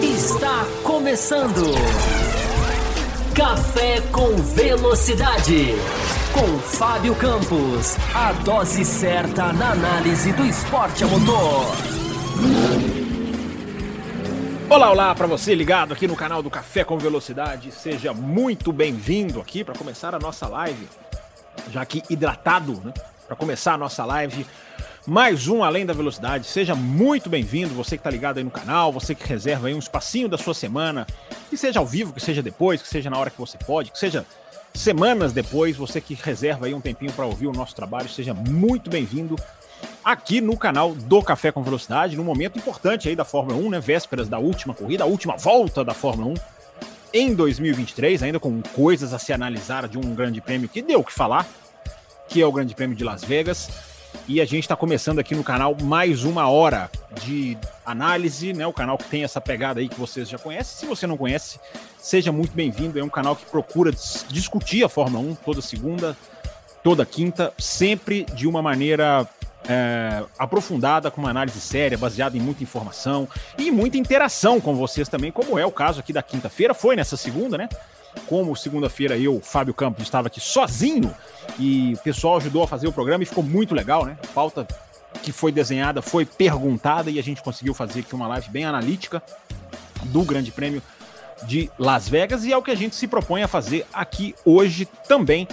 Está começando. Café com Velocidade. Com Fábio Campos. A dose certa na análise do esporte a motor. Olá, olá para você ligado aqui no canal do Café com Velocidade. Seja muito bem-vindo aqui para começar a nossa live. Já aqui hidratado, né? Para começar a nossa live mais um Além da Velocidade. Seja muito bem-vindo, você que está ligado aí no canal, você que reserva aí um espacinho da sua semana, que seja ao vivo, que seja depois, que seja na hora que você pode, que seja semanas depois, você que reserva aí um tempinho para ouvir o nosso trabalho, seja muito bem-vindo aqui no canal do Café com Velocidade, num momento importante aí da Fórmula 1, né? Vésperas da última corrida, a última volta da Fórmula 1 em 2023, ainda com coisas a se analisar de um grande prêmio que deu o que falar, que é o Grande Prêmio de Las Vegas. E a gente está começando aqui no canal mais uma hora de análise, né? O canal que tem essa pegada aí que vocês já conhecem. Se você não conhece, seja muito bem-vindo. É um canal que procura discutir a Fórmula 1 toda segunda, toda quinta, sempre de uma maneira é, aprofundada, com uma análise séria, baseada em muita informação e muita interação com vocês também, como é o caso aqui da quinta-feira. Foi nessa segunda, né? Como segunda-feira eu, Fábio Campos, estava aqui sozinho e o pessoal ajudou a fazer o programa e ficou muito legal, né? A pauta que foi desenhada foi perguntada e a gente conseguiu fazer aqui uma live bem analítica do Grande Prêmio de Las Vegas e é o que a gente se propõe a fazer aqui hoje também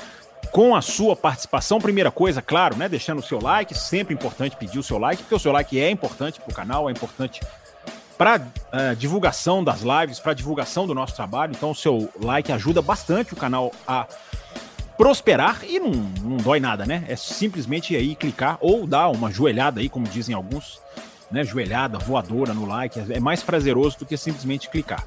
com a sua participação. Primeira coisa, claro, né? Deixando o seu like, sempre importante pedir o seu like, porque o seu like é importante para o canal, é importante para eh, divulgação das lives, para divulgação do nosso trabalho. Então, o seu like ajuda bastante o canal a prosperar e não, não dói nada, né? É simplesmente aí clicar ou dar uma joelhada aí, como dizem alguns, né? Joelhada, voadora no like, é mais prazeroso do que simplesmente clicar.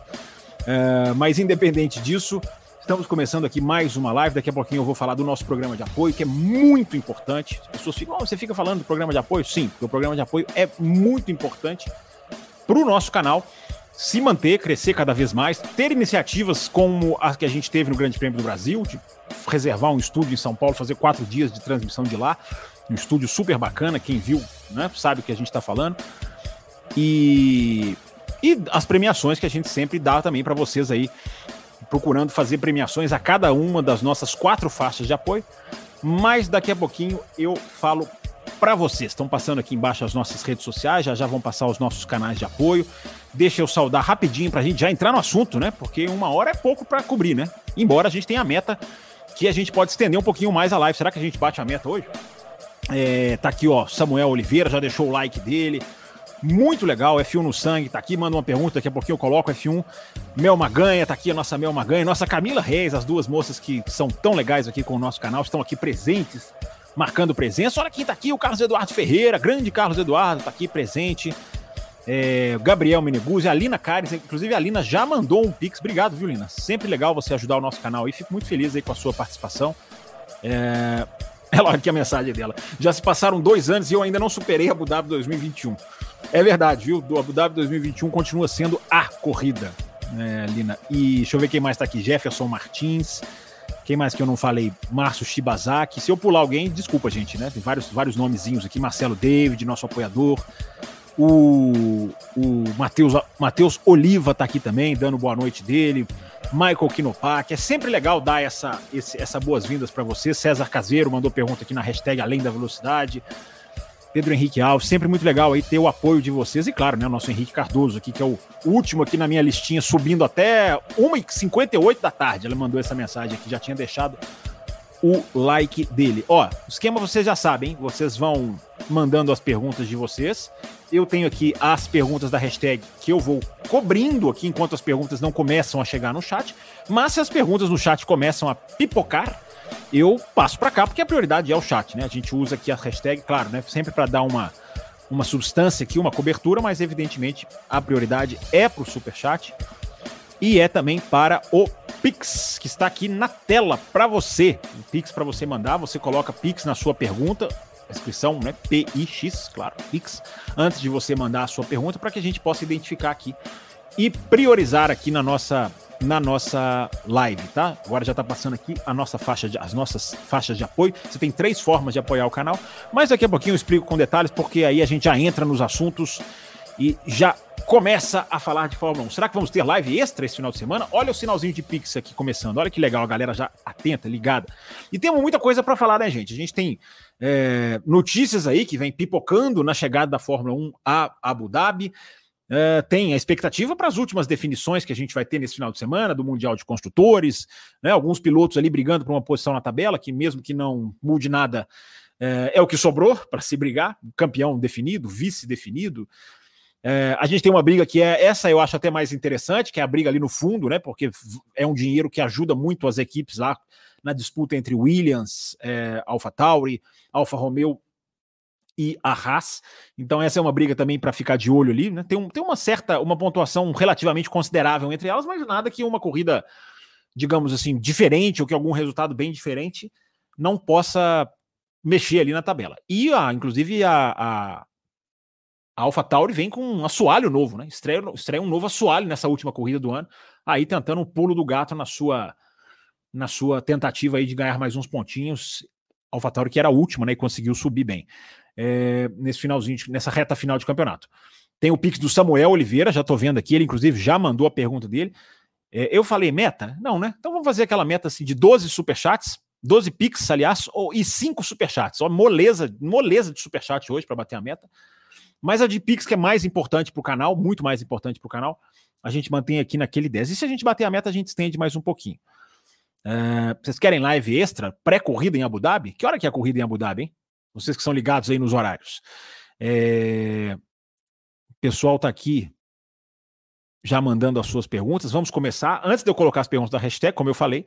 Uh, mas independente disso, estamos começando aqui mais uma live. Daqui a pouquinho eu vou falar do nosso programa de apoio, que é muito importante. As pessoas ficam, oh, você fica falando do programa de apoio? Sim, porque o programa de apoio é muito importante para o nosso canal se manter, crescer cada vez mais, ter iniciativas como a que a gente teve no Grande Prêmio do Brasil, de reservar um estúdio em São Paulo, fazer quatro dias de transmissão de lá, um estúdio super bacana, quem viu né, sabe o que a gente está falando. E, e as premiações que a gente sempre dá também para vocês aí, procurando fazer premiações a cada uma das nossas quatro faixas de apoio. Mas daqui a pouquinho eu falo para vocês. Estão passando aqui embaixo as nossas redes sociais, já já vão passar os nossos canais de apoio. Deixa eu saudar rapidinho para a gente já entrar no assunto, né? Porque uma hora é pouco para cobrir, né? Embora a gente tenha a meta que a gente pode estender um pouquinho mais a live. Será que a gente bate a meta hoje? É, tá aqui, ó, Samuel Oliveira já deixou o like dele. Muito legal, F1 no sangue, tá aqui, manda uma pergunta, daqui a pouquinho eu coloco F1. Mel Maganha, tá aqui a nossa Mel Maganha, nossa Camila Reis, as duas moças que são tão legais aqui com o nosso canal, estão aqui presentes marcando presença. Olha quem tá aqui, o Carlos Eduardo Ferreira, grande Carlos Eduardo, tá aqui presente. É, Gabriel Meneguzzi, a Lina Cares, inclusive a Lina já mandou um pix. Obrigado, viu, Lina? Sempre legal você ajudar o nosso canal aí. Fico muito feliz aí com a sua participação. É... Ela, aqui a mensagem dela. Já se passaram dois anos e eu ainda não superei a Abu Dhabi 2021. É verdade, viu? Do Abu Dhabi 2021 continua sendo a corrida, né, Lina. E deixa eu ver quem mais tá aqui. Jefferson Martins. Quem mais que eu não falei? Márcio Shibazaki. Se eu pular alguém, desculpa, gente, né? Tem vários, vários nomezinhos aqui. Marcelo David, nosso apoiador. O, o Matheus, Matheus Oliva tá aqui também, dando boa noite dele. Michael Kinopak. É sempre legal dar essa, esse, essa boas-vindas para você. César Caseiro mandou pergunta aqui na hashtag Além da Velocidade. Pedro Henrique Alves, sempre muito legal aí ter o apoio de vocês e, claro, né, o nosso Henrique Cardoso aqui, que é o último aqui na minha listinha, subindo até 1h58 da tarde. Ela mandou essa mensagem aqui, já tinha deixado o like dele. Ó, o esquema vocês já sabem, vocês vão mandando as perguntas de vocês. Eu tenho aqui as perguntas da hashtag que eu vou cobrindo aqui enquanto as perguntas não começam a chegar no chat. Mas se as perguntas no chat começam a pipocar, eu passo para cá porque a prioridade é o chat, né? A gente usa aqui a hashtag, claro, né? Sempre para dar uma, uma substância aqui, uma cobertura, mas evidentemente a prioridade é para o super chat e é também para o Pix, que está aqui na tela para você. O Pix para você mandar, você coloca Pix na sua pergunta, inscrição, né? PIX, claro, Pix, antes de você mandar a sua pergunta para que a gente possa identificar aqui e priorizar aqui na nossa na nossa live, tá? Agora já tá passando aqui a nossa faixa de, as nossas faixas de apoio. Você tem três formas de apoiar o canal, mas daqui a pouquinho eu explico com detalhes, porque aí a gente já entra nos assuntos e já começa a falar de Fórmula 1. Será que vamos ter live extra esse final de semana? Olha o sinalzinho de Pix aqui começando. Olha que legal, a galera já atenta, ligada. E temos muita coisa para falar, né, gente? A gente tem é, notícias aí que vem pipocando na chegada da Fórmula 1 a Abu Dhabi. Uh, tem a expectativa para as últimas definições que a gente vai ter nesse final de semana do Mundial de Construtores, né, alguns pilotos ali brigando por uma posição na tabela, que mesmo que não mude nada, uh, é o que sobrou para se brigar, campeão definido, vice definido. Uh, a gente tem uma briga que é essa, eu acho até mais interessante, que é a briga ali no fundo, né? Porque é um dinheiro que ajuda muito as equipes lá na disputa entre Williams, é, Alpha Tauri, Alfa Romeo e a Haas. Então essa é uma briga também para ficar de olho ali, né? Tem, um, tem uma certa, uma pontuação relativamente considerável entre elas, mas nada que uma corrida, digamos assim, diferente ou que algum resultado bem diferente não possa mexer ali na tabela. E a, inclusive a, a, a vem com um assoalho novo, né? Estreia, estreia um novo assoalho nessa última corrida do ano, aí tentando um pulo do gato na sua na sua tentativa aí de ganhar mais uns pontinhos. AlphaTauri que era a última, né, e conseguiu subir bem é, nesse finalzinho, nessa reta final de campeonato. Tem o Pix do Samuel Oliveira, já estou vendo aqui, ele inclusive já mandou a pergunta dele. É, eu falei meta? Não, né? Então vamos fazer aquela meta assim de 12 superchats, 12 Pix, aliás, ou, e 5 superchats. Ó, moleza, moleza de superchat hoje para bater a meta. Mas a de Pix, que é mais importante para o canal, muito mais importante para o canal, a gente mantém aqui naquele 10. E se a gente bater a meta, a gente estende mais um pouquinho. Uh, vocês querem live extra, pré-corrida em Abu Dhabi? Que hora que é a corrida em Abu Dhabi, hein? Vocês que são ligados aí nos horários. É... O pessoal está aqui já mandando as suas perguntas. Vamos começar. Antes de eu colocar as perguntas da hashtag, como eu falei,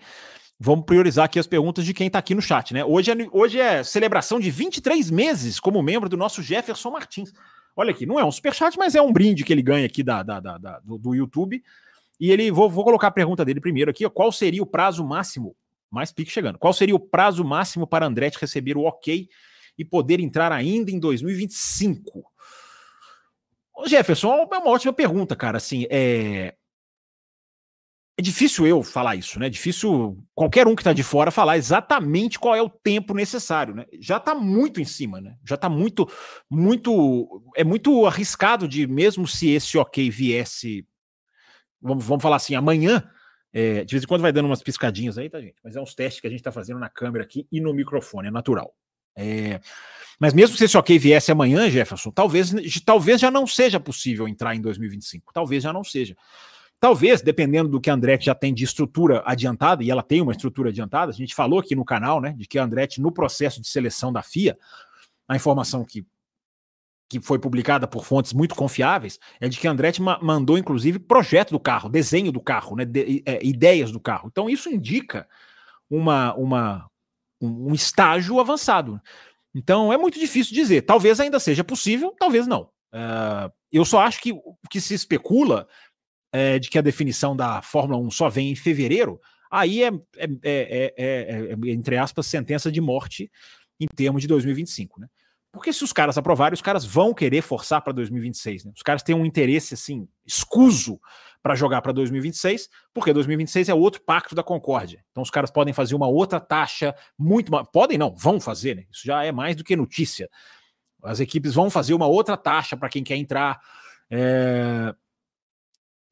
vamos priorizar aqui as perguntas de quem está aqui no chat, né? Hoje é, hoje é celebração de 23 meses como membro do nosso Jefferson Martins. Olha aqui, não é um superchat, mas é um brinde que ele ganha aqui da, da, da, da do, do, YouTube. E ele, vou, vou colocar a pergunta dele primeiro aqui. Qual seria o prazo máximo? Mais pique chegando. Qual seria o prazo máximo para Andretti receber o ok e poder entrar ainda em 2025? Ô Jefferson, é uma ótima pergunta, cara. Assim, é... é difícil eu falar isso, né? É difícil qualquer um que está de fora falar exatamente qual é o tempo necessário, né? Já está muito em cima, né? Já está muito, muito, é muito arriscado de mesmo se esse ok viesse, vamos, vamos falar assim, amanhã. É, de vez em quando vai dando umas piscadinhas aí, tá, gente? Mas é uns testes que a gente está fazendo na câmera aqui e no microfone, é natural. É, mas mesmo se esse ok viesse amanhã, Jefferson, talvez, talvez já não seja possível entrar em 2025. Talvez já não seja. Talvez, dependendo do que a Andretti já tem de estrutura adiantada, e ela tem uma estrutura adiantada, a gente falou aqui no canal, né, de que a Andretti, no processo de seleção da FIA, a informação que, que foi publicada por fontes muito confiáveis é de que a Andretti ma mandou, inclusive, projeto do carro, desenho do carro, né, de, é, ideias do carro. Então, isso indica uma, uma, um estágio avançado. Então é muito difícil dizer. Talvez ainda seja possível, talvez não. Uh, eu só acho que o que se especula é de que a definição da Fórmula 1 só vem em fevereiro, aí é, é, é, é, entre aspas, sentença de morte em termos de 2025, né? Porque se os caras aprovarem, os caras vão querer forçar para 2026, né? Os caras têm um interesse assim escuso para jogar para 2026, porque 2026 é outro pacto da Concórdia. Então os caras podem fazer uma outra taxa muito. Podem não, vão fazer, né? Isso já é mais do que notícia. As equipes vão fazer uma outra taxa para quem quer entrar. É...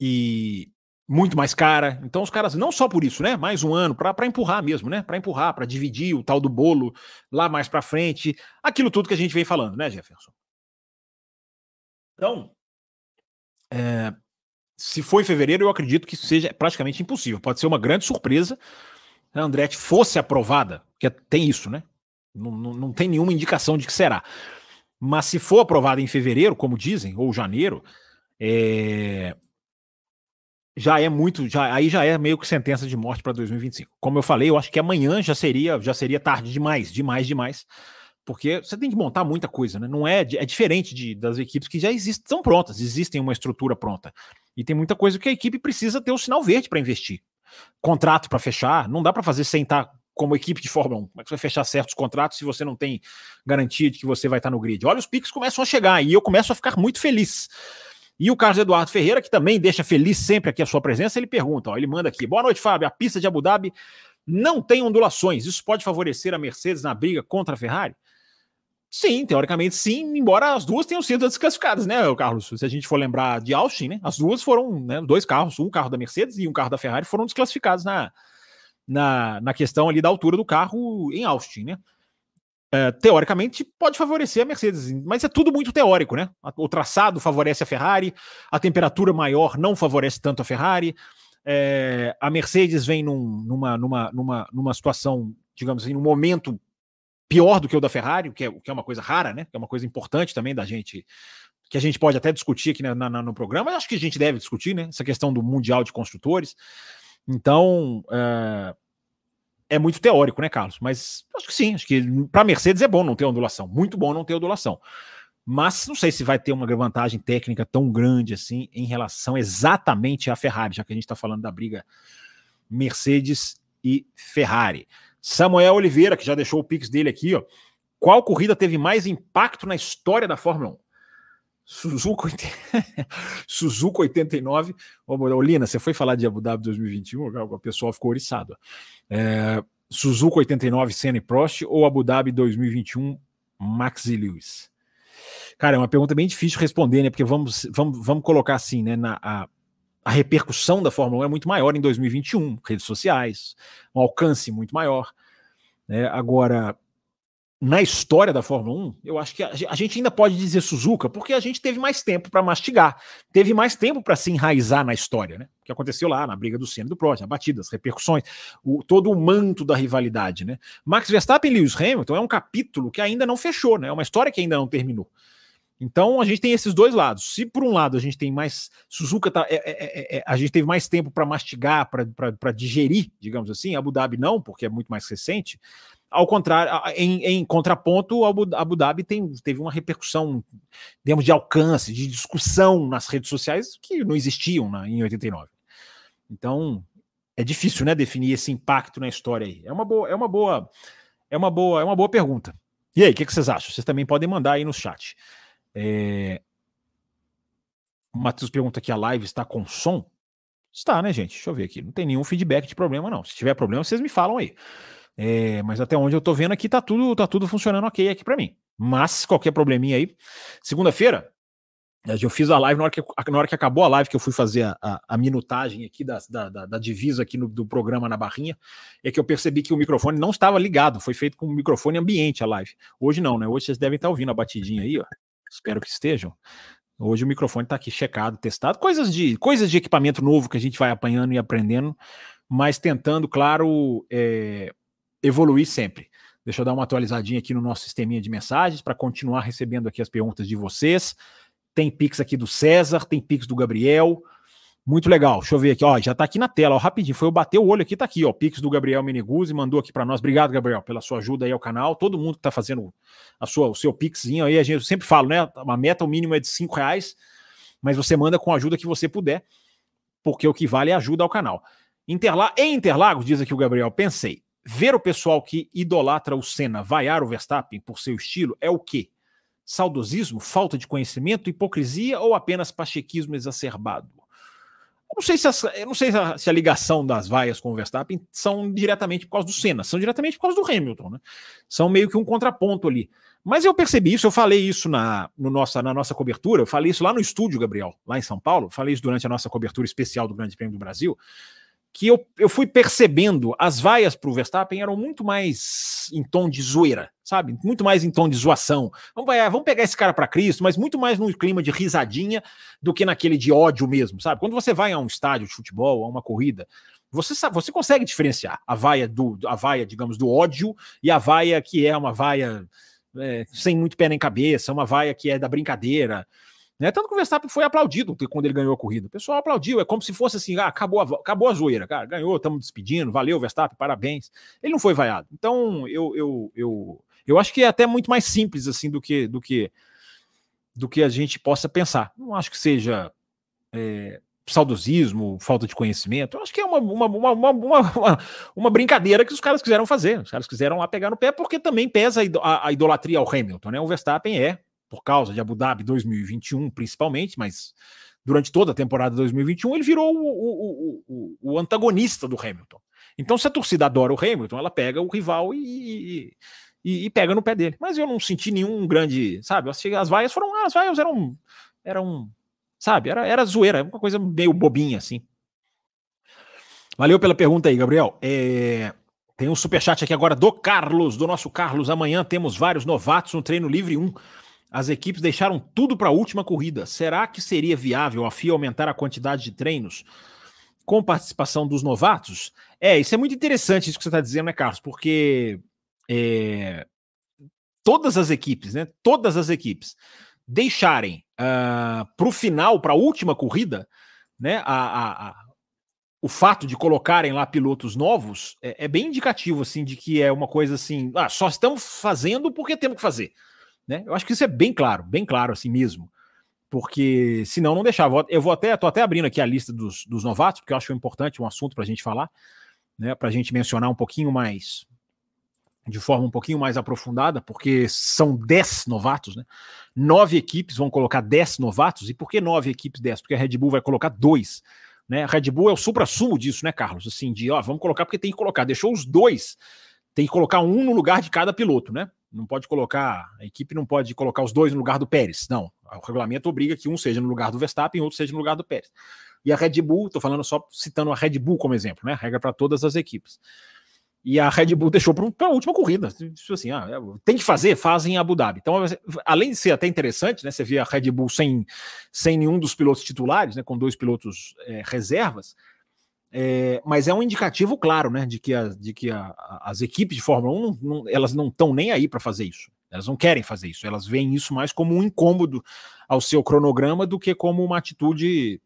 E muito mais cara. Então os caras, não só por isso, né? Mais um ano, para empurrar mesmo, né? Para empurrar, para dividir o tal do bolo lá mais para frente. Aquilo tudo que a gente vem falando, né, Jefferson? Então, é, se for em fevereiro, eu acredito que seja praticamente impossível. Pode ser uma grande surpresa a Andretti fosse aprovada, porque tem isso, né? Não, não, não, tem nenhuma indicação de que será. Mas se for aprovada em fevereiro, como dizem, ou janeiro, é... já é muito, já, aí já é meio que sentença de morte para 2025. Como eu falei, eu acho que amanhã já seria, já seria tarde demais, demais, demais porque você tem que montar muita coisa, né? Não é, é diferente de, das equipes que já existem, são prontas, existem uma estrutura pronta. E tem muita coisa que a equipe precisa ter o sinal verde para investir. Contrato para fechar, não dá para fazer sem estar como equipe de Fórmula 1. Como é que você vai fechar certos contratos se você não tem garantia de que você vai estar no grid? Olha, os piques começam a chegar e eu começo a ficar muito feliz. E o Carlos Eduardo Ferreira, que também deixa feliz sempre aqui a sua presença, ele pergunta, ó, ele manda aqui, boa noite, Fábio, a pista de Abu Dhabi não tem ondulações, isso pode favorecer a Mercedes na briga contra a Ferrari? Sim, teoricamente sim, embora as duas tenham sido desclassificadas, né, Carlos? Se a gente for lembrar de Austin, né, as duas foram, né, dois carros, um carro da Mercedes e um carro da Ferrari foram desclassificados na, na, na questão ali da altura do carro em Austin, né? É, teoricamente pode favorecer a Mercedes, mas é tudo muito teórico, né? O traçado favorece a Ferrari, a temperatura maior não favorece tanto a Ferrari. É, a Mercedes vem num, numa, numa, numa, numa situação, digamos assim, num momento pior do que o da Ferrari, o que é, que é uma coisa rara, né? Que é uma coisa importante também da gente, que a gente pode até discutir aqui na, na, no programa, acho que a gente deve discutir, né? Essa questão do Mundial de Construtores. Então, é, é muito teórico, né, Carlos? Mas acho que sim, acho que para Mercedes é bom não ter ondulação, muito bom não ter ondulação. Mas não sei se vai ter uma vantagem técnica tão grande assim em relação exatamente à Ferrari, já que a gente está falando da briga Mercedes e Ferrari. Samuel Oliveira, que já deixou o pix dele aqui, ó. Qual corrida teve mais impacto na história da Fórmula 1? Suzuka, 80... Suzuka 89. Ô, Lina, você foi falar de Abu Dhabi 2021? O pessoal ficou oriçado. É, Suzuka 89, Senna e Prost ou Abu Dhabi 2021, Max e Lewis? Cara, é uma pergunta bem difícil de responder, né? Porque vamos, vamos, vamos colocar assim, né? Na, a, a repercussão da Fórmula 1 é muito maior em 2021, redes sociais, um alcance muito maior. Né? Agora, na história da Fórmula 1, eu acho que a gente ainda pode dizer Suzuka, porque a gente teve mais tempo para mastigar, teve mais tempo para se enraizar na história, né? O que aconteceu lá na briga do Senna e do Prost, a batida, as repercussões, o, todo o manto da rivalidade, né? Max Verstappen e Lewis Hamilton é um capítulo que ainda não fechou, né? É uma história que ainda não terminou. Então a gente tem esses dois lados. Se por um lado a gente tem mais Suzuka, tá, é, é, é, é a gente teve mais tempo para mastigar, para digerir, digamos assim. Abu Dhabi não, porque é muito mais recente. Ao contrário, em, em contraponto, Abu, Dhabi tem, teve uma repercussão, digamos, de alcance, de discussão nas redes sociais que não existiam na, em 89. Então, é difícil, né, definir esse impacto na história aí. É uma boa, é uma boa, é uma boa, é uma boa pergunta. E aí, o que, que, vocês acham? Vocês também podem mandar aí no chat. É... O Matheus pergunta aqui: a live está com som? Está, né, gente? Deixa eu ver aqui. Não tem nenhum feedback de problema, não. Se tiver problema, vocês me falam aí. É, mas até onde eu tô vendo aqui tá tudo, tá tudo funcionando ok aqui para mim. Mas qualquer probleminha aí, segunda-feira eu fiz a live na hora que, na hora que acabou a live que eu fui fazer a, a, a minutagem aqui da, da, da, da divisa aqui no, do programa na barrinha, é que eu percebi que o microfone não estava ligado, foi feito com o microfone ambiente a live. Hoje não, né? Hoje vocês devem estar ouvindo a batidinha aí, ó. Espero que estejam. Hoje o microfone está aqui checado, testado, coisas de coisas de equipamento novo que a gente vai apanhando e aprendendo, mas tentando, claro, é, evoluir sempre. Deixa eu dar uma atualizadinha aqui no nosso sisteminha de mensagens para continuar recebendo aqui as perguntas de vocês. Tem Pix aqui do César, tem Pix do Gabriel. Muito legal. Deixa eu ver aqui, ó, já está aqui na tela, ó, rapidinho. Foi eu bater o olho aqui, tá aqui, ó, Pix do Gabriel Meneguzzi, mandou aqui para nós. Obrigado, Gabriel, pela sua ajuda aí ao canal. Todo mundo que está fazendo a sua, o seu Pixzinho aí, a gente sempre falo, né? A meta, o mínimo é de cinco reais, mas você manda com a ajuda que você puder, porque o que vale é ajuda ao canal. Interla em Interlagos, diz aqui o Gabriel, pensei, Ver o pessoal que idolatra o Senna vaiar o Verstappen por seu estilo é o quê? Saudosismo, falta de conhecimento, hipocrisia ou apenas pachequismo exacerbado? Eu não sei se, as, eu não sei se a, se a, ligação das vaias com o Verstappen são diretamente por causa do Senna, são diretamente por causa do Hamilton, né? São meio que um contraponto ali. Mas eu percebi isso, eu falei isso na, no nossa, na nossa cobertura, eu falei isso lá no estúdio, Gabriel, lá em São Paulo, falei isso durante a nossa cobertura especial do Grande Prêmio do Brasil que eu, eu fui percebendo as vaias para o Verstappen eram muito mais em tom de zoeira, sabe? Muito mais em tom de zoação. Vamos, vamos pegar esse cara para Cristo, mas muito mais no clima de risadinha do que naquele de ódio mesmo, sabe? Quando você vai a um estádio de futebol, a uma corrida, você sabe, você consegue diferenciar a vaia do a vaia, digamos, do ódio e a vaia que é uma vaia é, sem muito pé nem cabeça, uma vaia que é da brincadeira. Né? Tanto que o Verstappen foi aplaudido quando ele ganhou a corrida. O pessoal aplaudiu, é como se fosse assim: ah, acabou, a, acabou a zoeira, cara, ganhou, estamos despedindo, valeu, Verstappen, parabéns. Ele não foi vaiado. Então, eu, eu, eu, eu acho que é até muito mais simples assim do que do que do que a gente possa pensar. Não acho que seja é, saudosismo, falta de conhecimento. Eu acho que é uma, uma, uma, uma, uma, brincadeira que os caras quiseram fazer. Os caras quiseram lá pegar no pé, porque também pesa a, a idolatria ao Hamilton, né? O Verstappen é por causa de Abu Dhabi 2021, principalmente, mas durante toda a temporada 2021, ele virou o, o, o, o, antagonista do Hamilton. Então, se a torcida adora o Hamilton, ela pega o rival e, e, e pega no pé dele. Mas eu não senti nenhum grande, sabe? As vaias foram, as vaias eram, eram sabe? Era, era zoeira, uma coisa meio bobinha assim. Valeu pela pergunta aí, Gabriel. É, tem um superchat aqui agora do Carlos, do nosso Carlos. Amanhã temos vários novatos no treino livre 1. As equipes deixaram tudo para a última corrida. Será que seria viável a FIA aumentar a quantidade de treinos com participação dos novatos? É, isso é muito interessante isso que você está dizendo, né, Carlos? Porque é, todas as equipes, né? Todas as equipes deixarem uh, ah, para o final, para a última corrida, né? A, a, a o fato de colocarem lá pilotos novos é, é, bem indicativo assim de que é uma coisa assim, ah, só estamos fazendo porque temos que fazer, né? Eu acho que isso é bem claro, bem claro assim mesmo, porque senão não deixava. Eu vou até, tô até abrindo aqui a lista dos, dos novatos, porque eu acho importante um assunto para a gente falar, né? Para a gente mencionar um pouquinho mais, de forma um pouquinho mais aprofundada, porque são 10 novatos, né? Nove equipes vão colocar 10 novatos, e por que nove equipes 10? Porque a Red Bull vai colocar dois né? A Red Bull é o supra-sumo disso, né, Carlos? Assim, de ó, vamos colocar porque tem que colocar. Deixou os dois, tem que colocar um no lugar de cada piloto, né? Não pode colocar, a equipe não pode colocar os dois no lugar do Pérez. Não, o regulamento obriga que um seja no lugar do Verstappen e outro seja no lugar do Pérez. E a Red Bull, estou falando só citando a Red Bull como exemplo, né? Regra para todas as equipes. E a Red Bull deixou para a última corrida. Tipo assim, ah, tem que fazer, fazem em Abu Dhabi. Então, além de ser até interessante, né? Você vê a Red Bull sem, sem nenhum dos pilotos titulares, né? Com dois pilotos é, reservas. É, mas é um indicativo claro, né? De que, a, de que a, a, as equipes de Fórmula 1 não, não, elas não estão nem aí para fazer isso. Elas não querem fazer isso. Elas veem isso mais como um incômodo ao seu cronograma do que como uma atitude,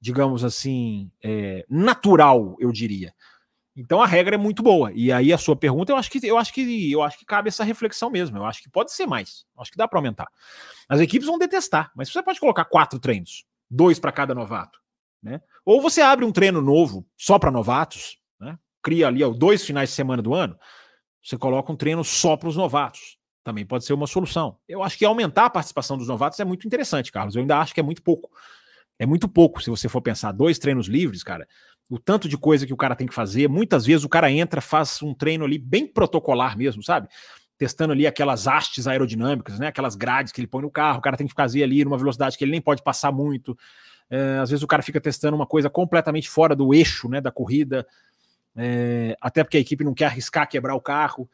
digamos assim, é, natural, eu diria. Então a regra é muito boa. E aí a sua pergunta, eu acho que eu acho que eu acho que cabe essa reflexão mesmo. Eu acho que pode ser mais. Eu acho que dá para aumentar. As equipes vão detestar, mas você pode colocar quatro treinos, dois para cada novato, né? Ou você abre um treino novo só para novatos, né? Cria ali ó, dois finais de semana do ano, você coloca um treino só para os novatos. Também pode ser uma solução. Eu acho que aumentar a participação dos novatos é muito interessante, Carlos. Eu ainda acho que é muito pouco. É muito pouco se você for pensar dois treinos livres, cara o tanto de coisa que o cara tem que fazer. Muitas vezes o cara entra, faz um treino ali bem protocolar mesmo, sabe? Testando ali aquelas hastes aerodinâmicas, né? Aquelas grades que ele põe no carro, o cara tem que fazer ali numa velocidade que ele nem pode passar muito. É, às vezes o cara fica testando uma coisa completamente fora do eixo né, da corrida, é, até porque a equipe não quer arriscar quebrar o carro.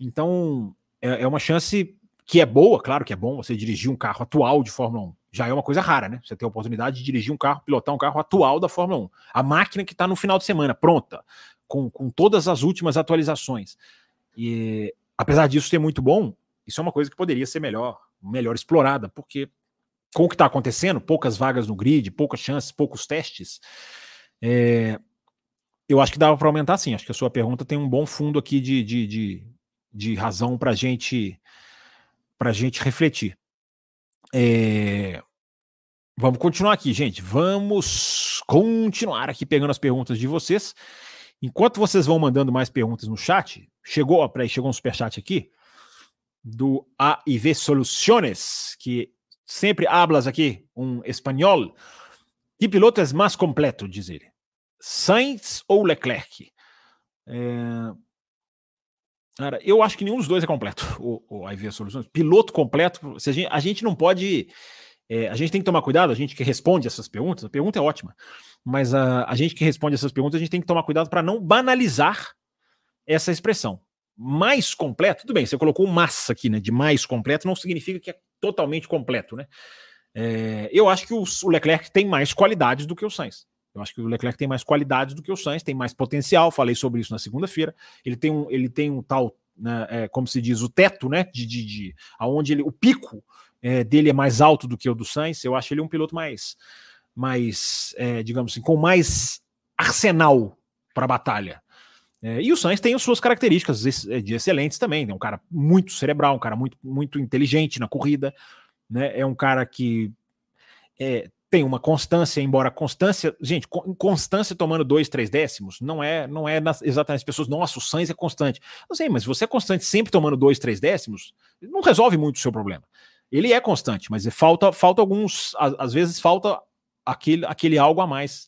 Então é, é uma chance que é boa, claro que é bom você dirigir um carro atual de Fórmula 1 já é uma coisa rara, né? Você ter a oportunidade de dirigir um carro, pilotar um carro atual da Fórmula 1. A máquina que está no final de semana, pronta, com, com todas as últimas atualizações. E apesar disso ser muito bom, isso é uma coisa que poderia ser melhor, melhor explorada, porque com o que está acontecendo, poucas vagas no grid, poucas chances, poucos testes, é, eu acho que dava para aumentar sim. Acho que a sua pergunta tem um bom fundo aqui de, de, de, de razão para gente, a gente refletir. É... Vamos continuar aqui, gente. Vamos continuar aqui pegando as perguntas de vocês. Enquanto vocês vão mandando mais perguntas no chat, chegou, ó, chegou um superchat aqui do AIV Soluciones, que sempre hablas aqui um espanhol. Que piloto é mais completo, diz ele? Sainz ou Leclerc? É... Cara, eu acho que nenhum dos dois é completo, o, o IV Soluções. Piloto completo, se a, gente, a gente não pode. É, a gente tem que tomar cuidado, a gente que responde essas perguntas, a pergunta é ótima, mas a, a gente que responde essas perguntas, a gente tem que tomar cuidado para não banalizar essa expressão. Mais completo, tudo bem, você colocou massa aqui, né? De mais completo, não significa que é totalmente completo, né? É, eu acho que o, Leclerc tem mais qualidades do que o Sainz. Eu acho que o Leclerc tem mais qualidades do que o Sainz, tem mais potencial. Falei sobre isso na segunda-feira. Ele tem um, ele tem um tal, né, é, como se diz, o teto, né? De, de, de aonde ele, o pico é, dele é mais alto do que o do Sainz. Eu acho ele um piloto mais, mais, é, digamos assim, com mais arsenal para batalha. É, e o Sainz tem as suas características é, de excelentes também. É um cara muito cerebral, um cara muito, muito inteligente na corrida. Né? É um cara que é, tem uma constância, embora constância, gente, constância tomando dois, três décimos, não é, não é exatamente as pessoas, nossa, o Sainz é constante. Não sei, mas você é constante sempre tomando dois, três décimos, não resolve muito o seu problema. Ele é constante, mas falta, falta alguns, às vezes falta aquele, aquele algo a mais.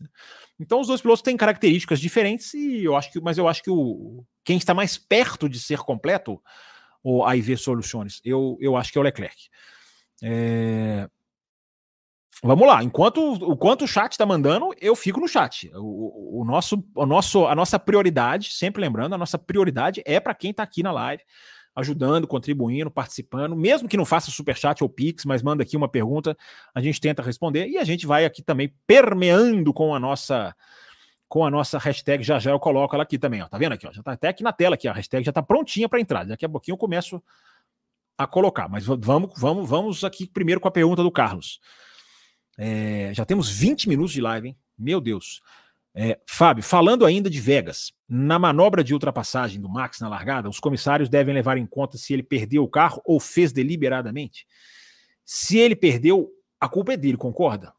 Então os dois pilotos têm características diferentes e eu acho que, mas eu acho que o quem está mais perto de ser completo, o AIV Soluções, eu, eu acho que é o Leclerc. É... Vamos lá, enquanto o quanto o chat está mandando, eu fico no chat. O, o, nosso, o nosso, a nossa prioridade, sempre lembrando, a nossa prioridade é para quem está aqui na live ajudando, contribuindo, participando, mesmo que não faça super chat ou pix, mas manda aqui uma pergunta, a gente tenta responder e a gente vai aqui também permeando com a nossa com a nossa hashtag, já já eu coloco ela aqui também, ó. Tá vendo aqui, ó? Já tá até aqui na tela aqui, a hashtag já tá prontinha para entrar. Daqui a pouquinho eu começo a colocar, mas vamos, vamos, vamos aqui primeiro com a pergunta do Carlos. É, já temos 20 minutos de live, hein? Meu Deus. É, Fábio, falando ainda de Vegas, na manobra de ultrapassagem do Max na largada, os comissários devem levar em conta se ele perdeu o carro ou fez deliberadamente. Se ele perdeu, a culpa é dele, concorda?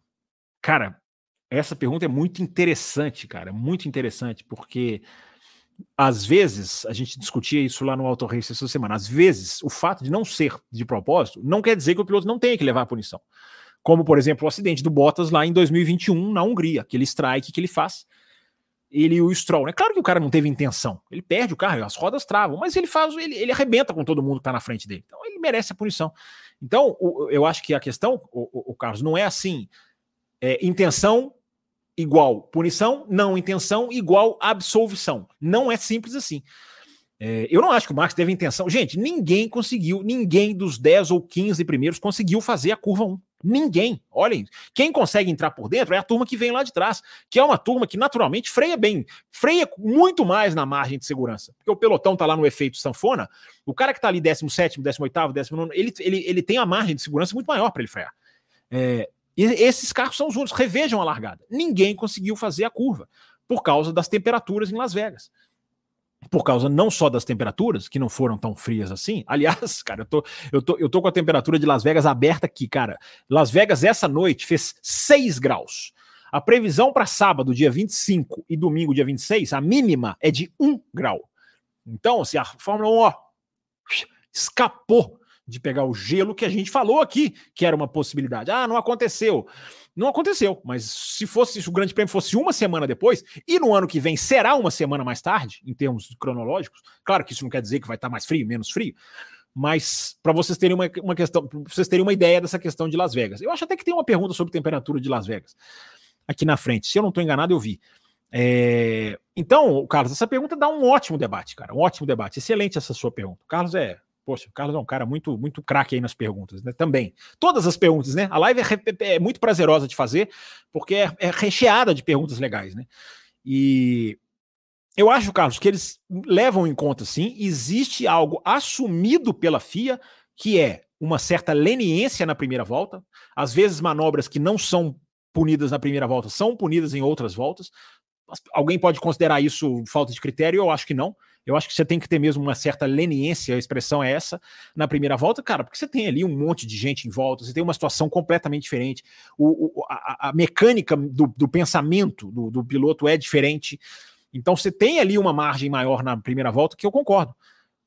Cara, essa pergunta é muito interessante, cara, muito interessante, porque às vezes, a gente discutia isso lá no Auto Race essa semana, às vezes o fato de não ser de propósito não quer dizer que o piloto não tenha que levar a punição. Como, por exemplo, o acidente do Bottas lá em 2021 na Hungria, aquele strike que ele faz. Ele e o Stroll, né? Claro que o cara não teve intenção. Ele perde o carro, as rodas travam, mas ele faz, ele, ele arrebenta com todo mundo que tá na frente dele. Então ele merece a punição. Então, o, eu acho que a questão, o, o, Carlos, não é assim: é, intenção igual punição, não intenção igual absolvição. Não é simples assim. É, eu não acho que o Max teve intenção. Gente, ninguém conseguiu, ninguém dos 10 ou 15 primeiros conseguiu fazer a curva 1. Ninguém. Olhem, quem consegue entrar por dentro é a turma que vem lá de trás, que é uma turma que naturalmente freia bem, freia muito mais na margem de segurança. Porque o pelotão tá lá no efeito sanfona, o cara que tá ali 17, 18, 19, ele, ele, ele tem a margem de segurança muito maior para ele frear. É, esses carros são os únicos. Revejam a largada. Ninguém conseguiu fazer a curva por causa das temperaturas em Las Vegas por causa não só das temperaturas, que não foram tão frias assim. Aliás, cara, eu tô, eu tô, eu tô com a temperatura de Las Vegas aberta aqui, cara. Las Vegas essa noite fez 6 graus. A previsão para sábado, dia 25 e domingo, dia 26, a mínima é de 1 grau. Então, assim, a Fórmula 1 ó, escapou de pegar o gelo que a gente falou aqui que era uma possibilidade. Ah, não aconteceu. Não aconteceu, mas se fosse se o Grande Prêmio fosse uma semana depois, e no ano que vem será uma semana mais tarde, em termos cronológicos, claro que isso não quer dizer que vai estar mais frio, menos frio, mas para vocês terem uma, uma questão, vocês terem uma ideia dessa questão de Las Vegas. Eu acho até que tem uma pergunta sobre temperatura de Las Vegas aqui na frente. Se eu não estou enganado, eu vi. É... Então, Carlos, essa pergunta dá um ótimo debate, cara. Um ótimo debate. Excelente essa sua pergunta. O Carlos é Poxa, o Carlos é um cara muito, muito craque aí nas perguntas, né? Também. Todas as perguntas, né? A live é, é muito prazerosa de fazer, porque é, é, recheada de perguntas legais, né? E eu acho, Carlos, que eles levam em conta, sim, existe algo assumido pela FIA, que é uma certa leniência na primeira volta. Às vezes, manobras que não são punidas na primeira volta são punidas em outras voltas. Alguém pode considerar isso falta de critério? Eu acho que não. Eu acho que você tem que ter mesmo uma certa leniência, a expressão é essa, na primeira volta, cara, porque você tem ali um monte de gente em volta, você tem uma situação completamente diferente, o, o a, a, mecânica do, do pensamento do, do, piloto é diferente, então você tem ali uma margem maior na primeira volta, que eu concordo.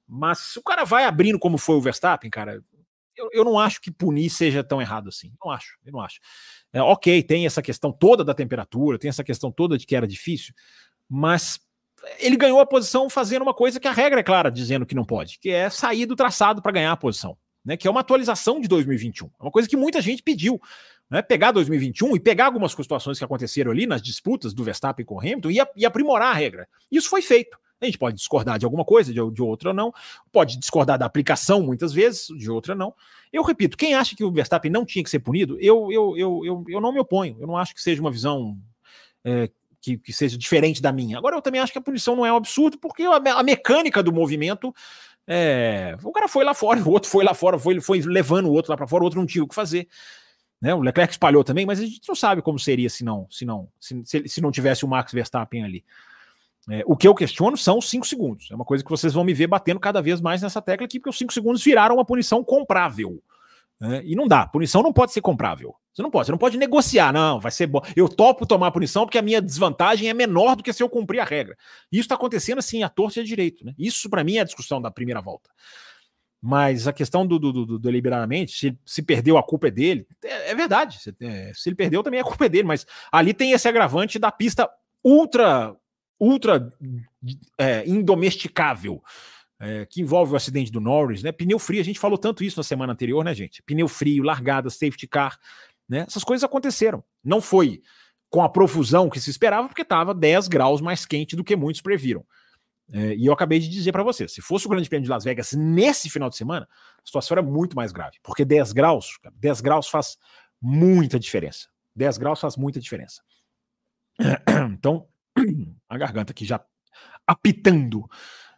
Mas se o cara vai abrindo como foi o Verstappen, cara, eu, eu não acho que punir seja tão errado assim. Não acho, eu não acho. É, ok, tem essa questão toda da temperatura, tem essa questão toda de que era difícil, mas ele ganhou a posição fazendo uma coisa que a regra é clara, dizendo que não pode, que é sair do traçado para ganhar a posição, né? Que é uma atualização de 2021. É uma coisa que muita gente pediu. Né, pegar 2021 e pegar algumas situações que aconteceram ali nas disputas do Verstappen com o Hamilton e, e aprimorar a regra. Isso foi feito. A gente pode discordar de alguma coisa, de, de outra não. Pode discordar da aplicação muitas vezes, de outra não. Eu repito, quem acha que o Verstappen não tinha que ser punido, eu, eu, eu, eu, eu não me oponho. Eu não acho que seja uma visão é, que, que, seja diferente da minha. Agora, eu também acho que a punição não é um absurdo, porque a, a mecânica do movimento. É, o cara foi lá fora, o outro foi lá fora, foi, foi levando o outro lá para fora, o outro não tinha o que fazer. Né? O Leclerc espalhou também, mas a gente não sabe como seria se não, se não, se, se não tivesse o Max Verstappen ali. É, o que eu questiono são os 5 segundos. É uma coisa que vocês vão me ver batendo cada vez mais nessa tecla aqui, porque os 5 segundos viraram uma punição comprável. Né? E não dá. Punição não pode ser comprável. Você não pode, você não pode negociar, não, vai ser bom. Eu topo tomar punição porque a minha desvantagem é menor do que se eu cumprir a regra. Isso está acontecendo assim, à torta e à direito. Né? Isso, para mim, é a discussão da primeira volta. Mas a questão do, do, do, deliberadamente, se, se perdeu, a culpa é dele. É, é verdade. Se, é, se, ele perdeu, também a culpa é dele. Mas ali tem esse agravante da pista ultra, ultra é, indomesticável. É, que envolve o acidente do Norris, né? Pneu frio, a gente falou tanto isso na semana anterior, né, gente? Pneu frio, largada, safety car, né? Essas coisas aconteceram. Não foi com a profusão que se esperava, porque estava 10 graus mais quente do que muitos previram. É, e eu acabei de dizer para você, se fosse o Grande Prêmio de Las Vegas nesse final de semana, a situação era muito mais grave, porque 10 graus, 10 graus faz muita diferença. 10 graus faz muita diferença. Então, a garganta aqui já apitando.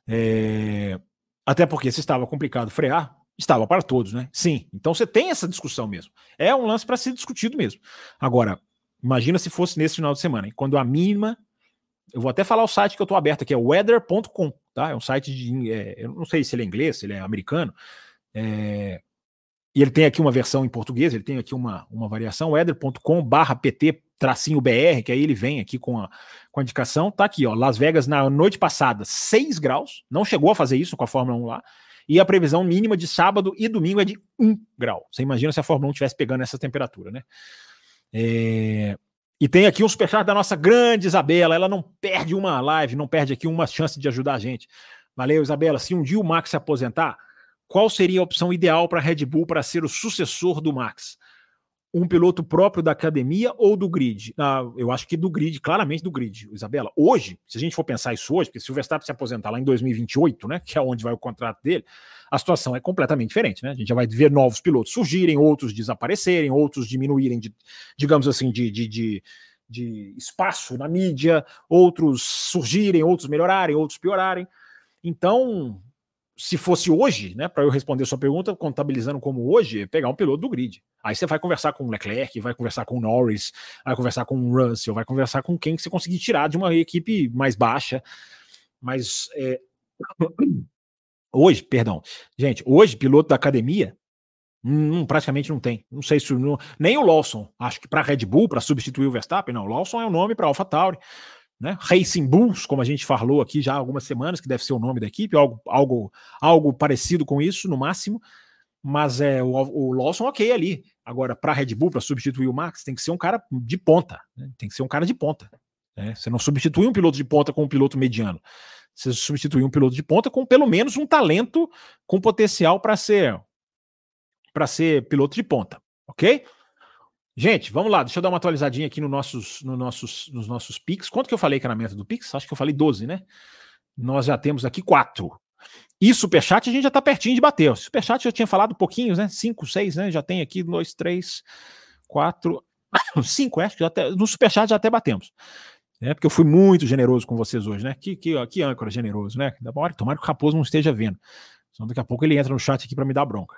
É... Até porque se estava complicado frear, estava para todos, né? Sim. Então você tem essa discussão mesmo. É um lance para ser discutido mesmo. Agora, imagina se fosse nesse final de semana, hein? quando a mínima eu vou até falar o site que eu estou aberto aqui, é weather.com, tá? É um site de. É, eu não sei se ele é inglês, se ele é americano. É, e ele tem aqui uma versão em português, ele tem aqui uma, uma variação, weather.com barra PT tracinho BR, que aí ele vem aqui com a, com a indicação. Tá aqui, ó. Las Vegas na noite passada, 6 graus. Não chegou a fazer isso com a Fórmula 1 lá. E a previsão mínima de sábado e domingo é de 1 grau. Você imagina se a Fórmula 1 estivesse pegando essa temperatura, né? É, e tem aqui um superchat da nossa grande Isabela. Ela não perde uma live, não perde aqui uma chance de ajudar a gente. Valeu, Isabela. Se um dia o Max se aposentar, qual seria a opção ideal para a Red Bull para ser o sucessor do Max? Um piloto próprio da academia ou do grid? Ah, eu acho que do grid, claramente do grid, Isabela. Hoje, se a gente for pensar isso hoje, porque se o Verstappen se aposentar lá em 2028, né, que é onde vai o contrato dele, a situação é completamente diferente, né? A gente já vai ver novos pilotos surgirem, outros desaparecerem, outros diminuírem, de, digamos assim, de, de, de, de espaço na mídia, outros surgirem, outros melhorarem, outros piorarem. Então, se fosse hoje, né, para eu responder sua pergunta, contabilizando como hoje, pegar um piloto do grid. Aí você vai conversar com o Leclerc, vai conversar com o Norris, vai conversar com o Russell, vai conversar com quem que você conseguir tirar de uma equipe mais baixa. Mas é... hoje, perdão, gente, hoje, piloto da academia, hum, praticamente não tem. Não sei se não... nem o Lawson, acho que para Red Bull, para substituir o Verstappen, não. O Lawson é o nome para AlphaTauri né? Racing Bulls, como a gente falou aqui já há algumas semanas, que deve ser o nome da equipe, algo, algo, algo parecido com isso, no máximo. Mas é o, o Lawson, ok, ali. Agora, para Red Bull, para substituir o Max, tem que ser um cara de ponta. Né? Tem que ser um cara de ponta. Né? Você não substitui um piloto de ponta com um piloto mediano. Você substitui um piloto de ponta com pelo menos um talento com potencial para ser para ser piloto de ponta, ok? Gente, vamos lá, deixa eu dar uma atualizadinha aqui no nossos, no nossos, nos nossos Pix. Quanto que eu falei que era a meta do Pix? Acho que eu falei 12, né? Nós já temos aqui 4. E Superchat a gente já está pertinho de bater. Superchat eu tinha falado pouquinhos, né? 5, 6, né? Já tem aqui 2, 3, 4, 5, acho que até, no Superchat já até batemos. É, porque eu fui muito generoso com vocês hoje, né? Que, que, que âncora generoso, né? Da hora, tomara que o Raposo não esteja vendo. Senão daqui a pouco ele entra no chat aqui para me dar bronca.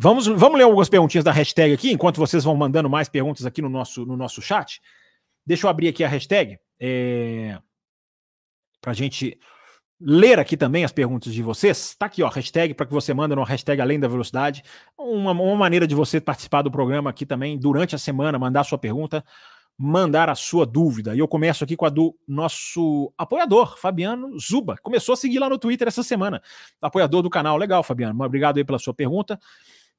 Vamos, vamos ler algumas perguntinhas da hashtag aqui, enquanto vocês vão mandando mais perguntas aqui no nosso, no nosso chat. Deixa eu abrir aqui a hashtag é, para a gente ler aqui também as perguntas de vocês. Está aqui, ó, hashtag para que você manda no hashtag Além da Velocidade. Uma, uma maneira de você participar do programa aqui também durante a semana, mandar a sua pergunta, mandar a sua dúvida. E eu começo aqui com a do nosso apoiador, Fabiano Zuba. Começou a seguir lá no Twitter essa semana. Apoiador do canal. Legal, Fabiano. Obrigado aí pela sua pergunta.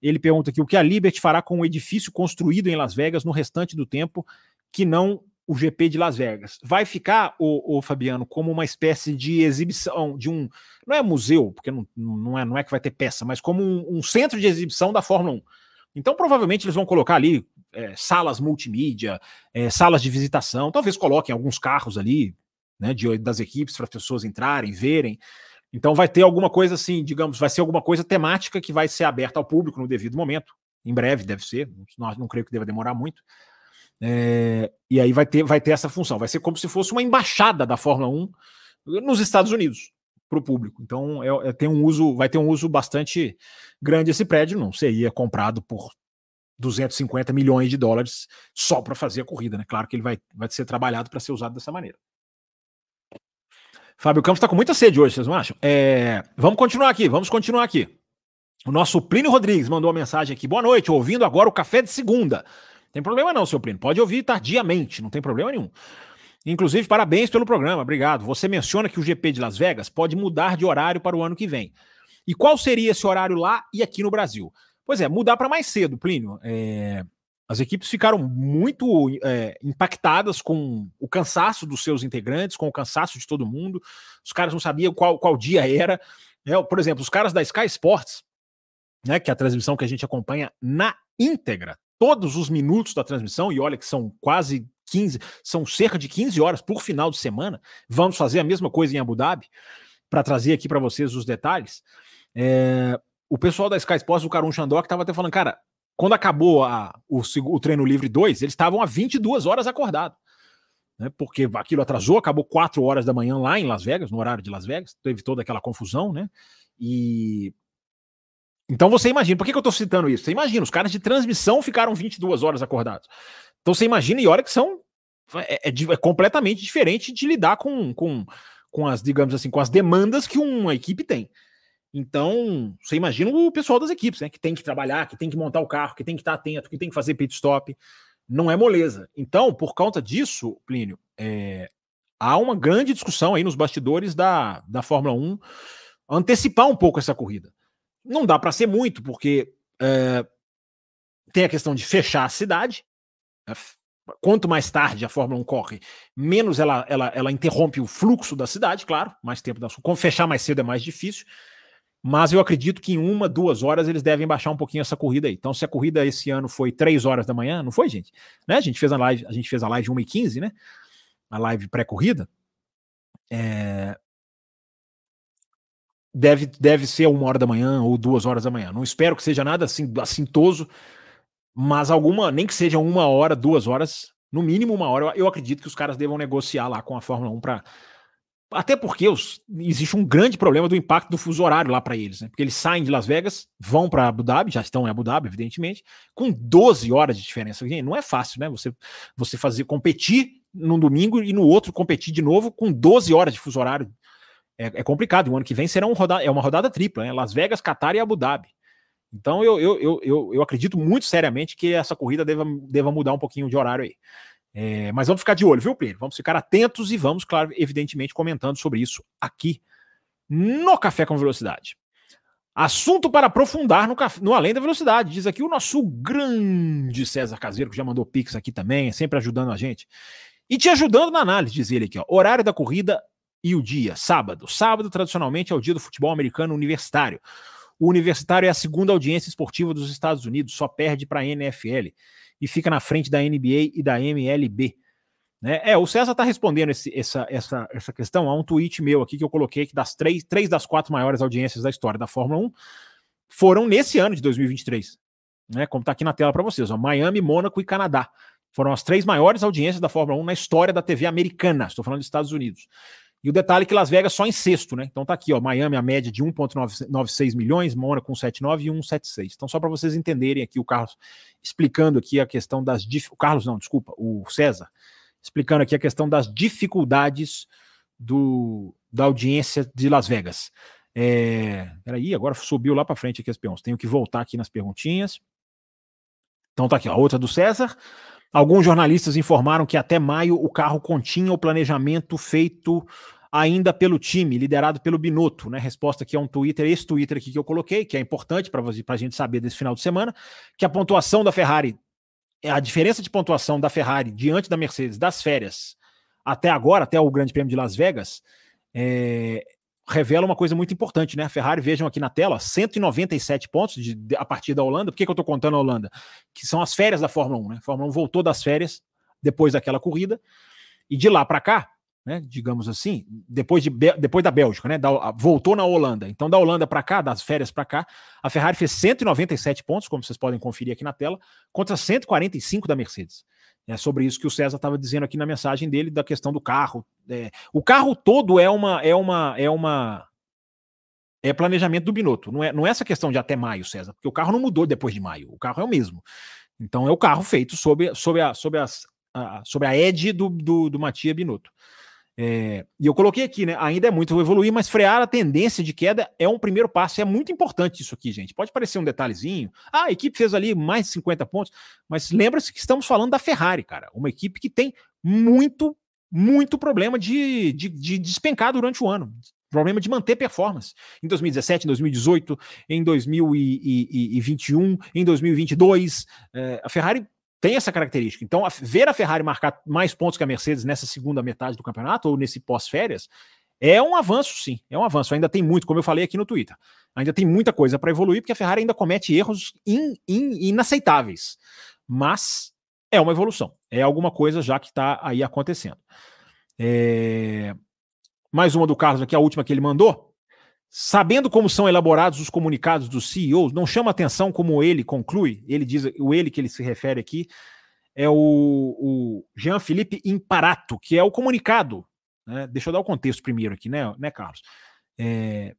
Ele pergunta aqui o que a Liberty fará com o edifício construído em Las Vegas no restante do tempo que não o GP de Las Vegas. Vai ficar, o, o Fabiano, como uma espécie de exibição, de um. Não é museu, porque não, não, é, não é que vai ter peça, mas como um, um centro de exibição da Fórmula 1. Então, provavelmente, eles vão colocar ali é, salas multimídia, é, salas de visitação, talvez coloquem alguns carros ali, né, de, das equipes para as pessoas entrarem, verem. Então vai ter alguma coisa assim, digamos, vai ser alguma coisa temática que vai ser aberta ao público no devido momento. Em breve deve ser, não, não creio que deva demorar muito. É, e aí vai ter, vai ter essa função. Vai ser como se fosse uma embaixada da Fórmula 1 nos Estados Unidos para o público. Então é, é, tem um uso, vai ter um uso bastante grande esse prédio. Não seria comprado por 250 milhões de dólares só para fazer a corrida, né? Claro que ele vai, vai ser trabalhado para ser usado dessa maneira. Fábio Campos está com muita sede hoje, vocês não acham? É, vamos continuar aqui, vamos continuar aqui. O nosso Plínio Rodrigues mandou uma mensagem aqui. Boa noite, ouvindo agora o café de segunda. Tem problema não, seu Plínio. Pode ouvir tardiamente, não tem problema nenhum. Inclusive, parabéns pelo programa, obrigado. Você menciona que o GP de Las Vegas pode mudar de horário para o ano que vem. E qual seria esse horário lá e aqui no Brasil? Pois é, mudar para mais cedo, Plínio. É, as equipes ficaram muito é, impactadas com o cansaço dos seus integrantes, com o cansaço de todo mundo. Os caras não sabiam qual, qual dia era. É, por exemplo, os caras da Sky Sports, né, que é a transmissão que a gente acompanha na íntegra, todos os minutos da transmissão, e olha que são quase 15, são cerca de 15 horas por final de semana. Vamos fazer a mesma coisa em Abu Dhabi para trazer aqui para vocês os detalhes. É, o pessoal da Sky Sports, o Karun Chandok, estava até falando, cara, quando acabou a, o, o treino livre 2, eles estavam há 22 horas acordados. Né, porque aquilo atrasou, acabou 4 horas da manhã lá em Las Vegas, no horário de Las Vegas, teve toda aquela confusão, né? E então você imagina, por que, que eu estou citando isso? Você imagina, os caras de transmissão ficaram 22 horas acordados. Então você imagina, e olha que são. É, é, é, completamente diferente de lidar com, com, com as, digamos assim, com as demandas que uma equipe tem. Então, você imagina o pessoal das equipes, né? Que tem que trabalhar, que tem que montar o carro, que tem que estar atento, que tem que fazer pit stop. Não é moleza. Então, por conta disso, Plínio, é, há uma grande discussão aí nos bastidores da, da Fórmula 1 antecipar um pouco essa corrida. Não dá para ser muito, porque é, tem a questão de fechar a cidade. Quanto mais tarde a Fórmula 1 corre, menos ela, ela, ela interrompe o fluxo da cidade, claro. Mais tempo da Como fechar mais cedo é mais difícil. Mas eu acredito que em uma, duas horas eles devem baixar um pouquinho essa corrida aí. Então, se a corrida esse ano foi três horas da manhã, não foi, gente? Né? A gente fez a live, a gente fez a live 1h15, né? A live pré-corrida. É, deve, deve ser uma hora da manhã ou duas horas da manhã. Não espero que seja nada assim assintoso, mas alguma, nem que seja uma hora, duas horas, no mínimo uma hora, eu acredito que os caras devam negociar lá com a Fórmula 1 para até porque os, existe um grande problema do impacto do fuso horário lá para eles, né? Porque eles saem de Las Vegas, vão para Abu Dhabi, já estão em Abu Dhabi, evidentemente, com 12 horas de diferença. Não é fácil, né? Você, você fazer competir num domingo e no outro competir de novo com 12 horas de fuso horário é, é complicado. O ano que vem será um roda, é uma rodada tripla, né? Las Vegas, Qatar e Abu Dhabi. Então eu, eu, eu, eu, eu acredito muito seriamente que essa corrida deva, deva mudar um pouquinho de horário aí. É, mas vamos ficar de olho, viu, Plínio? Vamos ficar atentos e vamos, claro, evidentemente, comentando sobre isso aqui no Café com Velocidade. Assunto para aprofundar no, no Além da Velocidade, diz aqui o nosso grande César Caseiro, que já mandou pix aqui também, sempre ajudando a gente. E te ajudando na análise, diz ele aqui, ó, horário da corrida e o dia, sábado. Sábado, tradicionalmente, é o dia do futebol americano universitário. O universitário é a segunda audiência esportiva dos Estados Unidos, só perde para a NFL e fica na frente da NBA e da MLB. Né? É, o César está respondendo esse, essa, essa, essa questão a um tweet meu aqui que eu coloquei que das três, três das quatro maiores audiências da história da Fórmula 1 foram nesse ano de 2023. Né? Como está aqui na tela para vocês: ó, Miami, Mônaco e Canadá. Foram as três maiores audiências da Fórmula 1 na história da TV americana. Estou falando dos Estados Unidos. E o detalhe é que Las Vegas só em sexto, né? Então tá aqui, ó, Miami a média de 1.96 milhões, Mônaco com 7,9 e 1,76. Então só para vocês entenderem aqui o Carlos explicando aqui a questão das o Carlos não, desculpa, o César explicando aqui a questão das dificuldades do da audiência de Las Vegas. É, peraí, agora subiu lá para frente aqui as peões. Tenho que voltar aqui nas perguntinhas. Então tá aqui, a outra do César. Alguns jornalistas informaram que até maio o carro continha o planejamento feito ainda pelo time, liderado pelo Binotto, né? Resposta aqui a um Twitter, esse Twitter aqui que eu coloquei, que é importante para a gente saber desse final de semana, que a pontuação da Ferrari, a diferença de pontuação da Ferrari diante da Mercedes das férias até agora, até o Grande Prêmio de Las Vegas, é, revela uma coisa muito importante, né? A Ferrari, vejam aqui na tela, 197 pontos de, de, a partir da Holanda. Por que, que eu estou contando a Holanda? Que são as férias da Fórmula 1, né? A Fórmula 1 voltou das férias depois daquela corrida. E de lá para cá, né, digamos assim, depois, de, depois da Bélgica, né, da, voltou na Holanda. Então, da Holanda para cá, das férias para cá, a Ferrari fez 197 pontos, como vocês podem conferir aqui na tela, contra 145 da Mercedes. É sobre isso que o César estava dizendo aqui na mensagem dele da questão do carro. É, o carro todo é uma é uma é uma é planejamento do Binotto. Não é, não é essa questão de até maio, César, porque o carro não mudou depois de maio. O carro é o mesmo. Então é o carro feito sob, sob, a, sob, as, a, sob a edge do, do, do Matia Binotto. É, e eu coloquei aqui, né? Ainda é muito evoluir, mas frear a tendência de queda é um primeiro passo. É muito importante isso aqui, gente. Pode parecer um detalhezinho. Ah, a equipe fez ali mais de 50 pontos, mas lembra-se que estamos falando da Ferrari, cara. Uma equipe que tem muito, muito problema de, de, de despencar durante o ano. problema de manter performance. Em 2017, em 2018, em 2021, em 2022, é, a Ferrari tem essa característica. Então, a, ver a Ferrari marcar mais pontos que a Mercedes nessa segunda metade do campeonato ou nesse pós-férias é um avanço, sim. É um avanço. Ainda tem muito, como eu falei aqui no Twitter. Ainda tem muita coisa para evoluir, porque a Ferrari ainda comete erros in, in, inaceitáveis. Mas é uma evolução. É alguma coisa já que está aí acontecendo. É... Mais uma do Carlos aqui, a última que ele mandou. Sabendo como são elaborados os comunicados dos CEOs, não chama atenção como ele conclui, ele diz, o ele que ele se refere aqui é o, o Jean-Philippe Imparato, que é o comunicado. Né? Deixa eu dar o contexto primeiro aqui, né, né Carlos? É,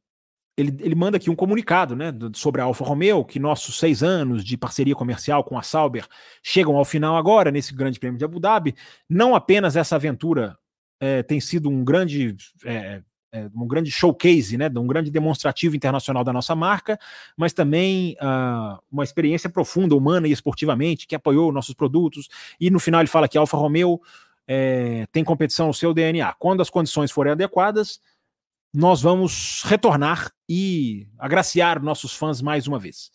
ele, ele manda aqui um comunicado né, sobre a Alfa Romeo, que nossos seis anos de parceria comercial com a Sauber chegam ao final agora, nesse grande prêmio de Abu Dhabi. Não apenas essa aventura é, tem sido um grande é, um grande showcase, né, um grande demonstrativo internacional da nossa marca, mas também uh, uma experiência profunda, humana e esportivamente, que apoiou nossos produtos. E no final ele fala que Alfa Romeo é, tem competição no seu DNA. Quando as condições forem adequadas, nós vamos retornar e agraciar nossos fãs mais uma vez.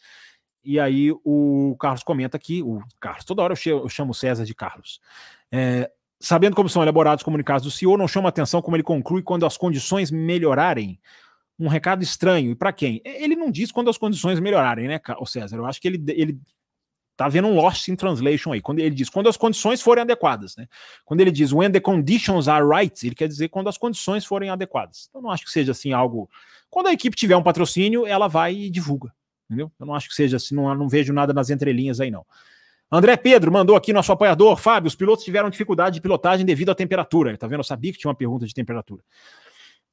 E aí o Carlos comenta aqui, o Carlos, toda hora eu chamo César de Carlos. É, sabendo como são elaborados os comunicados do CEO, não chama atenção como ele conclui quando as condições melhorarem. Um recado estranho. E para quem? Ele não diz quando as condições melhorarem, né, César? Eu acho que ele, ele tá vendo um lost in translation aí. Quando ele diz quando as condições forem adequadas, né? Quando ele diz when the conditions are right, ele quer dizer quando as condições forem adequadas. Eu não acho que seja assim algo. Quando a equipe tiver um patrocínio, ela vai e divulga. Entendeu? Eu não acho que seja assim, não, não vejo nada nas entrelinhas aí, não. André Pedro mandou aqui nosso apoiador. Fábio, os pilotos tiveram dificuldade de pilotagem devido à temperatura. Tá vendo? Eu sabia que tinha uma pergunta de temperatura.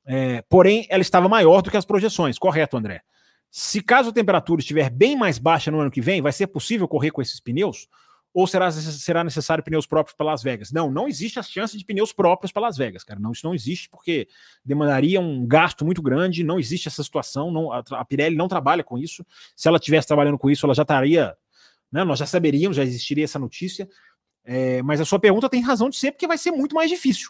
É, porém, ela estava maior do que as projeções. Correto, André. Se caso a temperatura estiver bem mais baixa no ano que vem, vai ser possível correr com esses pneus? Ou será, será necessário pneus próprios para Las Vegas? Não, não existe a chance de pneus próprios para Las Vegas, cara. Não, isso não existe porque demandaria um gasto muito grande. Não existe essa situação. Não, a, a Pirelli não trabalha com isso. Se ela estivesse trabalhando com isso, ela já estaria né? Nós já saberíamos, já existiria essa notícia. É, mas a sua pergunta tem razão de ser, porque vai ser muito mais difícil.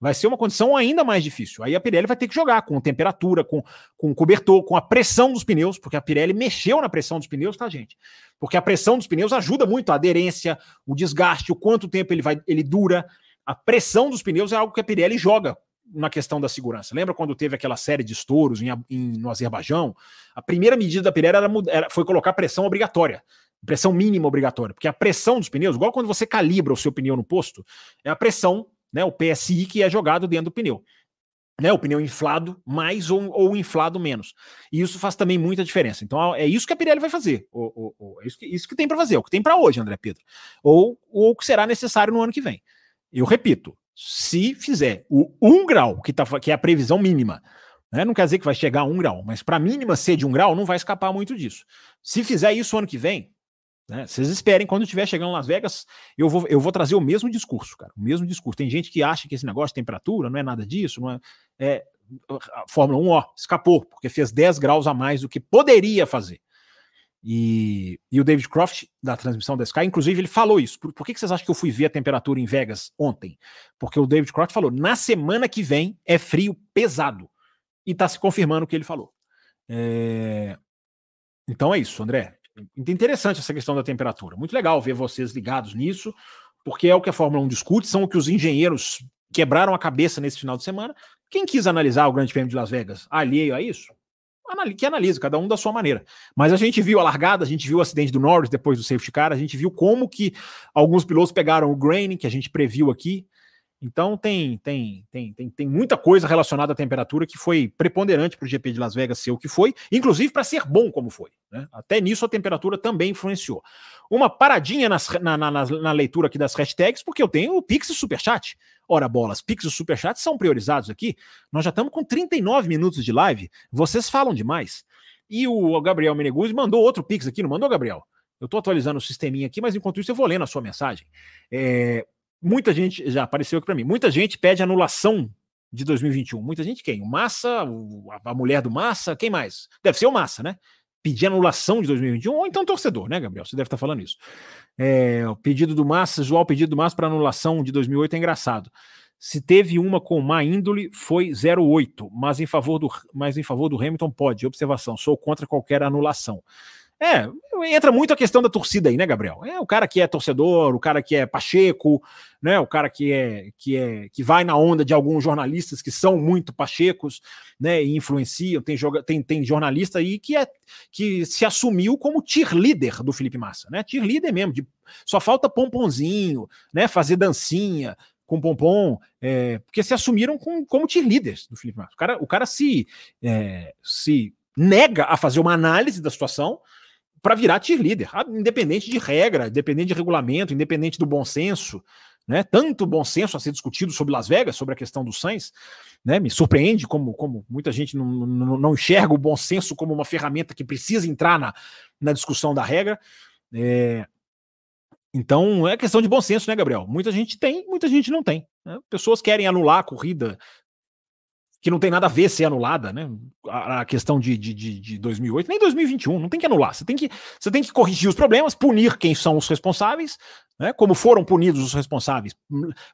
Vai ser uma condição ainda mais difícil. Aí a Pirelli vai ter que jogar com temperatura, com, com cobertor, com a pressão dos pneus, porque a Pirelli mexeu na pressão dos pneus, tá, gente? Porque a pressão dos pneus ajuda muito a aderência, o desgaste, o quanto tempo ele vai, ele dura. A pressão dos pneus é algo que a Pirelli joga na questão da segurança. Lembra quando teve aquela série de estouros em, em, no Azerbaijão? A primeira medida da Pirelli era, era, foi colocar pressão obrigatória pressão mínima obrigatória, porque a pressão dos pneus, igual quando você calibra o seu pneu no posto, é a pressão, né, o PSI que é jogado dentro do pneu. Né, o pneu inflado mais ou, ou inflado menos. E isso faz também muita diferença. Então é isso que a Pirelli vai fazer. Ou, ou, ou é isso que, isso que tem para fazer, é o que tem para hoje, André Pedro. Ou, o que será necessário no ano que vem. Eu repito, se fizer o 1 grau, que, tá, que é a previsão mínima, né, não quer dizer que vai chegar a 1 grau, mas para a mínima ser de 1 grau, não vai escapar muito disso. Se fizer isso ano que vem, né? Vocês esperem, quando estiver chegando em Las Vegas, eu vou, eu vou trazer o mesmo discurso, cara. O mesmo discurso. Tem gente que acha que esse negócio de temperatura não é nada disso, não é. é a Fórmula 1, ó, escapou, porque fez 10 graus a mais do que poderia fazer. E, e o David Croft, da transmissão da Sky, inclusive, ele falou isso. Por, por que, que vocês acham que eu fui ver a temperatura em Vegas ontem? Porque o David Croft falou: na semana que vem é frio pesado. E tá se confirmando o que ele falou. É... Então é isso, André. Interessante essa questão da temperatura. Muito legal ver vocês ligados nisso, porque é o que a Fórmula 1 discute, são o que os engenheiros quebraram a cabeça nesse final de semana. Quem quis analisar o Grande Prêmio de Las Vegas alheio a isso, que analisa, cada um da sua maneira. Mas a gente viu a largada, a gente viu o acidente do Norris depois do safety car, a gente viu como que alguns pilotos pegaram o grain, que a gente previu aqui, então tem, tem, tem, tem, tem muita coisa relacionada à temperatura que foi preponderante para o GP de Las Vegas ser o que foi, inclusive para ser bom como foi. Né? Até nisso a temperatura também influenciou. Uma paradinha nas, na, na, na, leitura aqui das hashtags, porque eu tenho o Pix e o Superchat. Ora, bolas, Pix e Superchat são priorizados aqui. Nós já estamos com 39 minutos de live. Vocês falam demais. E o Gabriel Meneguzzi mandou outro Pix aqui, não mandou, Gabriel? Eu estou atualizando o sisteminha aqui, mas enquanto isso eu vou lendo a sua mensagem. É, muita gente já apareceu aqui para mim. Muita gente pede anulação de 2021. Muita gente quem? O Massa, a mulher do Massa, quem mais? Deve ser o Massa, né? Pedir anulação de 2021, ou então torcedor, né, Gabriel? Você deve estar falando isso. É, o pedido do Massa, João, o pedido do Massa para anulação de 2008 é engraçado. Se teve uma com má índole, foi 0,8, mas em favor do, mas em favor do Hamilton pode. Observação, sou contra qualquer anulação. É, entra muito a questão da torcida aí, né, Gabriel? É o cara que é torcedor, o cara que é pacheco, né? O cara que é que é que vai na onda de alguns jornalistas que são muito pachecos, né? E influenciam. Tem, joga, tem, tem jornalista aí que é que se assumiu como cheerleader do Felipe Massa, né? Cheerleader mesmo, de, só falta pomponzinho, né? Fazer dancinha com pompom, é, porque se assumiram com, como cheerleaders do Felipe Massa. O cara, o cara se, é, se nega a fazer uma análise da situação para virar cheerleader, ah, independente de regra, independente de regulamento, independente do bom senso, né? Tanto bom senso a ser discutido sobre Las Vegas, sobre a questão do Sainz, né? Me surpreende como, como muita gente não, não, não enxerga o bom senso como uma ferramenta que precisa entrar na, na discussão da regra. É... Então é questão de bom senso, né, Gabriel? Muita gente tem, muita gente não tem. Né? Pessoas querem anular a corrida que não tem nada a ver ser anulada, né? A, questão de, de, de, 2008, nem 2021, não tem que anular. Você tem que, você tem que corrigir os problemas, punir quem são os responsáveis, né? Como foram punidos os responsáveis,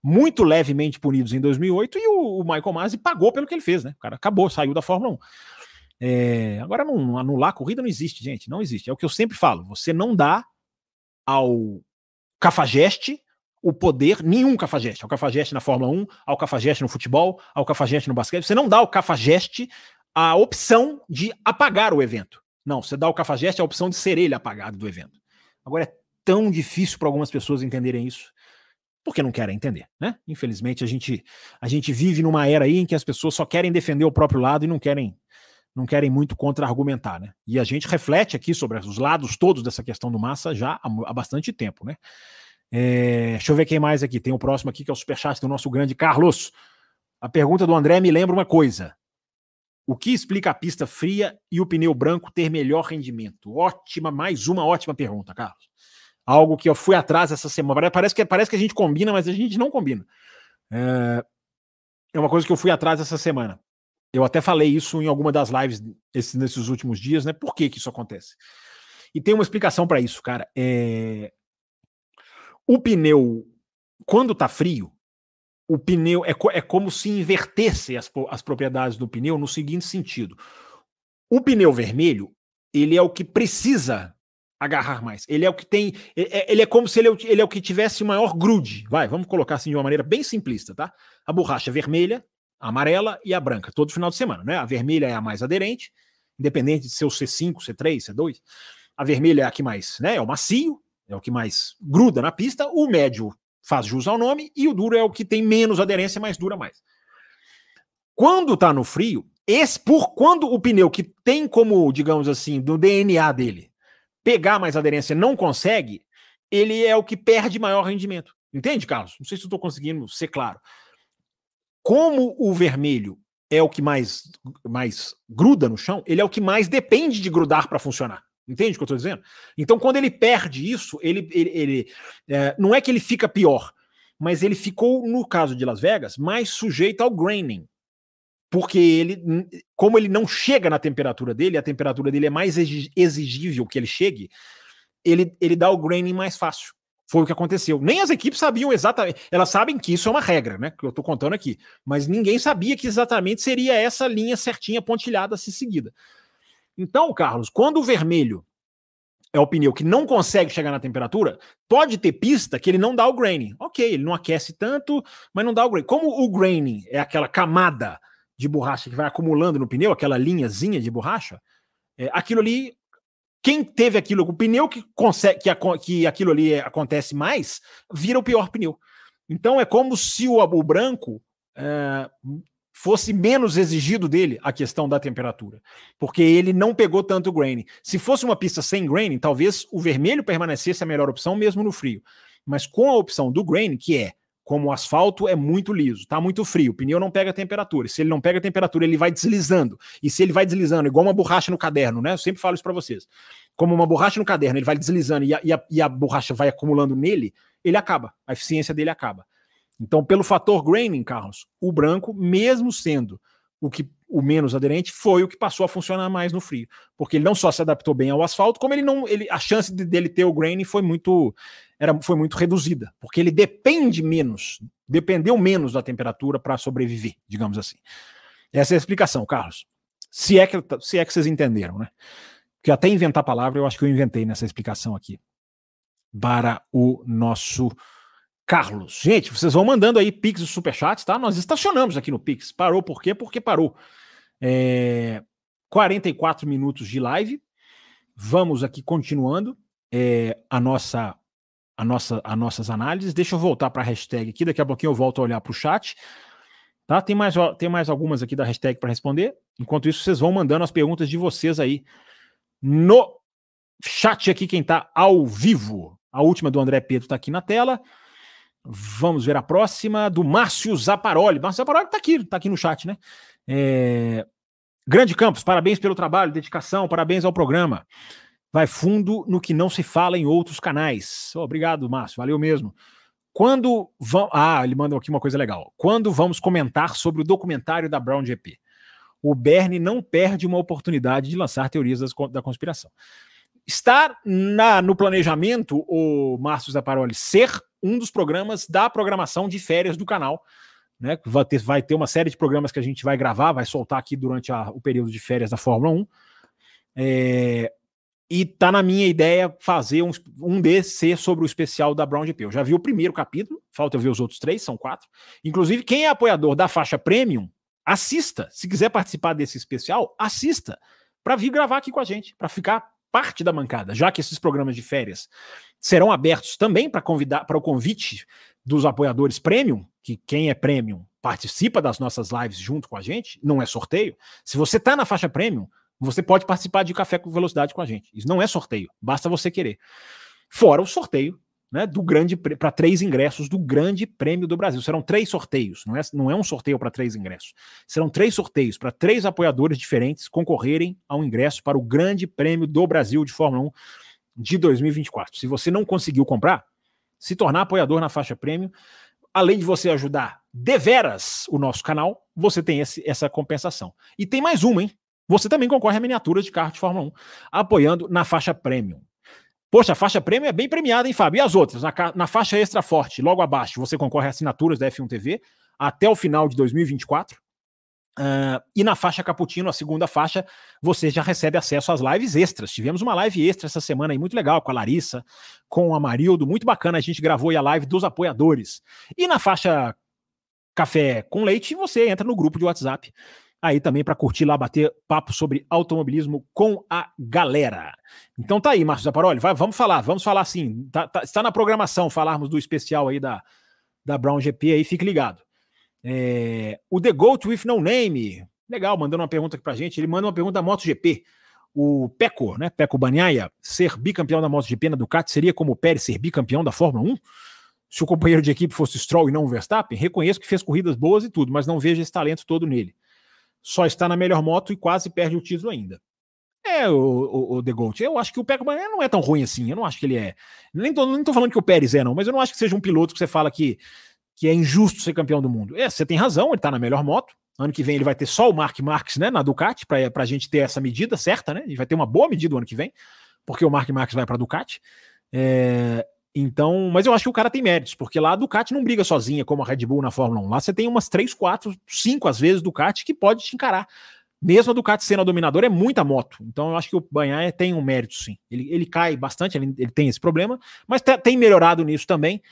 muito levemente punidos em 2008, e o, o Michael Masi pagou pelo que ele fez, né? O cara acabou, saiu da Fórmula 1. É, agora, não anular a corrida não existe, gente, não existe. É o que eu sempre falo: você não dá ao cafajeste o poder, nenhum cafajeste, ao cafajeste na Fórmula 1, ao cafajeste no futebol, ao cafajeste no basquete, você não dá ao cafajeste a opção de apagar o evento. Não, você dá ao cafajeste a opção de ser ele apagado do evento. Agora é tão difícil para algumas pessoas entenderem isso, porque não querem entender, né? Infelizmente a gente a gente vive numa era aí em que as pessoas só querem defender o próprio lado e não querem não querem muito contra-argumentar, né? E a gente reflete aqui sobre os lados todos dessa questão do massa já há, há bastante tempo, né? É, deixa eu ver quem mais aqui. Tem o próximo aqui, que é o superchat do nosso grande Carlos. A pergunta do André me lembra uma coisa. O que explica a pista fria e o pneu branco ter melhor rendimento? Ótima, mais uma ótima pergunta, Carlos. Algo que eu fui atrás essa semana. Parece que, parece que a gente combina, mas a gente não combina. É, é uma coisa que eu fui atrás essa semana. Eu até falei isso em alguma das lives esse, nesses últimos dias, né? Por que, que isso acontece? E tem uma explicação para isso, cara. É, o pneu, quando está frio, o pneu é, é como se invertesse as, as propriedades do pneu no seguinte sentido: o pneu vermelho ele é o que precisa agarrar mais. Ele é o que tem. É, ele é como se ele, é ele é o que tivesse maior grude. Vai, vamos colocar assim de uma maneira bem simplista, tá? A borracha vermelha, a amarela e a branca, todo final de semana, né? A vermelha é a mais aderente, independente de ser o C5, C3, C2. A vermelha é a que mais, né? É o macio, é o que mais gruda na pista, o médio faz jus ao nome e o duro é o que tem menos aderência, mas dura mais. Quando está no frio, esse, por quando o pneu que tem como, digamos assim, do DNA dele, pegar mais aderência não consegue, ele é o que perde maior rendimento. Entende, Carlos? Não sei se estou conseguindo ser claro. Como o vermelho é o que mais, mais gruda no chão, ele é o que mais depende de grudar para funcionar. Entende o que eu estou dizendo? Então, quando ele perde isso, ele, ele, ele é, não é que ele fica pior, mas ele ficou, no caso de Las Vegas, mais sujeito ao graining. Porque ele, como ele não chega na temperatura dele, a temperatura dele é mais exigível que ele chegue, ele, ele dá o graining mais fácil. Foi o que aconteceu. Nem as equipes sabiam exatamente. Elas sabem que isso é uma regra, né? Que eu estou contando aqui. Mas ninguém sabia que exatamente seria essa linha certinha, pontilhada a ser seguida. Então, Carlos, quando o vermelho é o pneu que não consegue chegar na temperatura, pode ter pista que ele não dá o graining. Ok, ele não aquece tanto, mas não dá o graining. Como o graining é aquela camada de borracha que vai acumulando no pneu, aquela linhazinha de borracha, é, aquilo ali, quem teve aquilo, o pneu que consegue que, que aquilo ali acontece mais, vira o pior pneu. Então é como se o, o branco é, fosse menos exigido dele a questão da temperatura, porque ele não pegou tanto grain. Se fosse uma pista sem grain, talvez o vermelho permanecesse a melhor opção mesmo no frio. Mas com a opção do grain, que é como o asfalto é muito liso, está muito frio, o pneu não pega temperatura. Se ele não pega temperatura, ele vai deslizando. E se ele vai deslizando, igual uma borracha no caderno, né? Eu sempre falo isso para vocês. Como uma borracha no caderno, ele vai deslizando e a, e, a, e a borracha vai acumulando nele, ele acaba, a eficiência dele acaba. Então, pelo fator graining, Carlos, o branco, mesmo sendo o que o menos aderente, foi o que passou a funcionar mais no frio, porque ele não só se adaptou bem ao asfalto, como ele não, ele, a chance de, dele ter o graining foi muito, era, foi muito reduzida, porque ele depende menos dependeu menos da temperatura para sobreviver, digamos assim. Essa é a explicação, Carlos. Se é que, se é que vocês entenderam, né? Porque até inventar a palavra, eu acho que eu inventei nessa explicação aqui para o nosso Carlos. Gente, vocês vão mandando aí Pix e Superchats, tá? Nós estacionamos aqui no Pix. Parou por quê? Porque parou. É... 44 minutos de live. Vamos aqui continuando é, a nossa a nossa as nossas análises. Deixa eu voltar para a hashtag aqui, daqui a pouquinho eu volto a olhar para o chat. Tá? Tem mais tem mais algumas aqui da hashtag para responder. Enquanto isso, vocês vão mandando as perguntas de vocês aí no chat aqui quem está ao vivo. A última do André Pedro está aqui na tela. Vamos ver a próxima do Márcio Zaparoli. Márcio Zaparoli está aqui, está aqui no chat, né? É... Grande Campos, parabéns pelo trabalho, dedicação, parabéns ao programa. Vai fundo no que não se fala em outros canais. Oh, obrigado, Márcio, valeu mesmo. Quando vão. Ah, ele mandou aqui uma coisa legal. Quando vamos comentar sobre o documentário da Brown GP? O Bernie não perde uma oportunidade de lançar teorias da conspiração. Está na, no planejamento, o Márcio Zaparoli, ser um dos programas da programação de férias do canal. Né? Vai, ter, vai ter uma série de programas que a gente vai gravar, vai soltar aqui durante a, o período de férias da Fórmula 1. É, e tá na minha ideia fazer um, um ser sobre o especial da Brown GP. Eu já vi o primeiro capítulo, falta eu ver os outros três, são quatro. Inclusive, quem é apoiador da faixa premium, assista. Se quiser participar desse especial, assista. Para vir gravar aqui com a gente, para ficar parte da mancada, já que esses programas de férias serão abertos também para convidar para o convite dos apoiadores premium, que quem é premium participa das nossas lives junto com a gente, não é sorteio. Se você está na faixa premium, você pode participar de café com velocidade com a gente. Isso não é sorteio, basta você querer. Fora o sorteio né, do grande para três ingressos do Grande Prêmio do Brasil. Serão três sorteios, não é, não é um sorteio para três ingressos. Serão três sorteios para três apoiadores diferentes concorrerem ao ingresso para o Grande Prêmio do Brasil de Fórmula 1 de 2024. Se você não conseguiu comprar, se tornar apoiador na faixa prêmio, além de você ajudar deveras o nosso canal, você tem esse, essa compensação. E tem mais uma, hein? Você também concorre a miniaturas de carro de Fórmula 1, apoiando na faixa premium. Poxa, a faixa prêmio é bem premiada, hein, Fábio? E as outras? Na, na faixa extra forte, logo abaixo, você concorre a assinaturas da F1 TV até o final de 2024. Uh, e na faixa Caputino, a segunda faixa, você já recebe acesso às lives extras. Tivemos uma live extra essa semana aí, muito legal, com a Larissa, com a Marildo, muito bacana. A gente gravou a live dos apoiadores. E na faixa Café com Leite, você entra no grupo de WhatsApp aí também para curtir lá, bater papo sobre automobilismo com a galera. Então tá aí, Márcio Zaparoli, vai, vamos falar, vamos falar sim. Tá, tá, está na programação falarmos do especial aí da, da Brown GP aí, fique ligado. É, o The Goat with No Name, legal, mandando uma pergunta aqui pra gente. Ele manda uma pergunta da MotoGP. O Peco, né? Peco Banhaia, ser bicampeão da MotoGP na Ducati seria como o Pérez ser bicampeão da Fórmula 1? Se o companheiro de equipe fosse Stroll e não o Verstappen, reconheço que fez corridas boas e tudo, mas não vejo esse talento todo nele. Só está na melhor moto e quase perde o título ainda. É, o, o, o The Gold. Eu acho que o Banhaia não é tão ruim assim. Eu não acho que ele é. Nem tô, nem tô falando que o Pérez é, não, mas eu não acho que seja um piloto que você fala que que é injusto ser campeão do mundo. É, você tem razão, ele está na melhor moto. Ano que vem ele vai ter só o Mark Marques né, na Ducati, para a gente ter essa medida certa, né? Ele vai ter uma boa medida o ano que vem, porque o Mark Marques vai para a Ducati. É, então, mas eu acho que o cara tem méritos, porque lá a Ducati não briga sozinha como a Red Bull na Fórmula 1. Lá você tem umas 3, 4, 5 às vezes Ducati que pode te encarar. Mesmo a Ducati sendo a dominadora, é muita moto. Então eu acho que o Banhaia tem um mérito, sim. Ele, ele cai bastante, ele, ele tem esse problema, mas tem melhorado nisso também.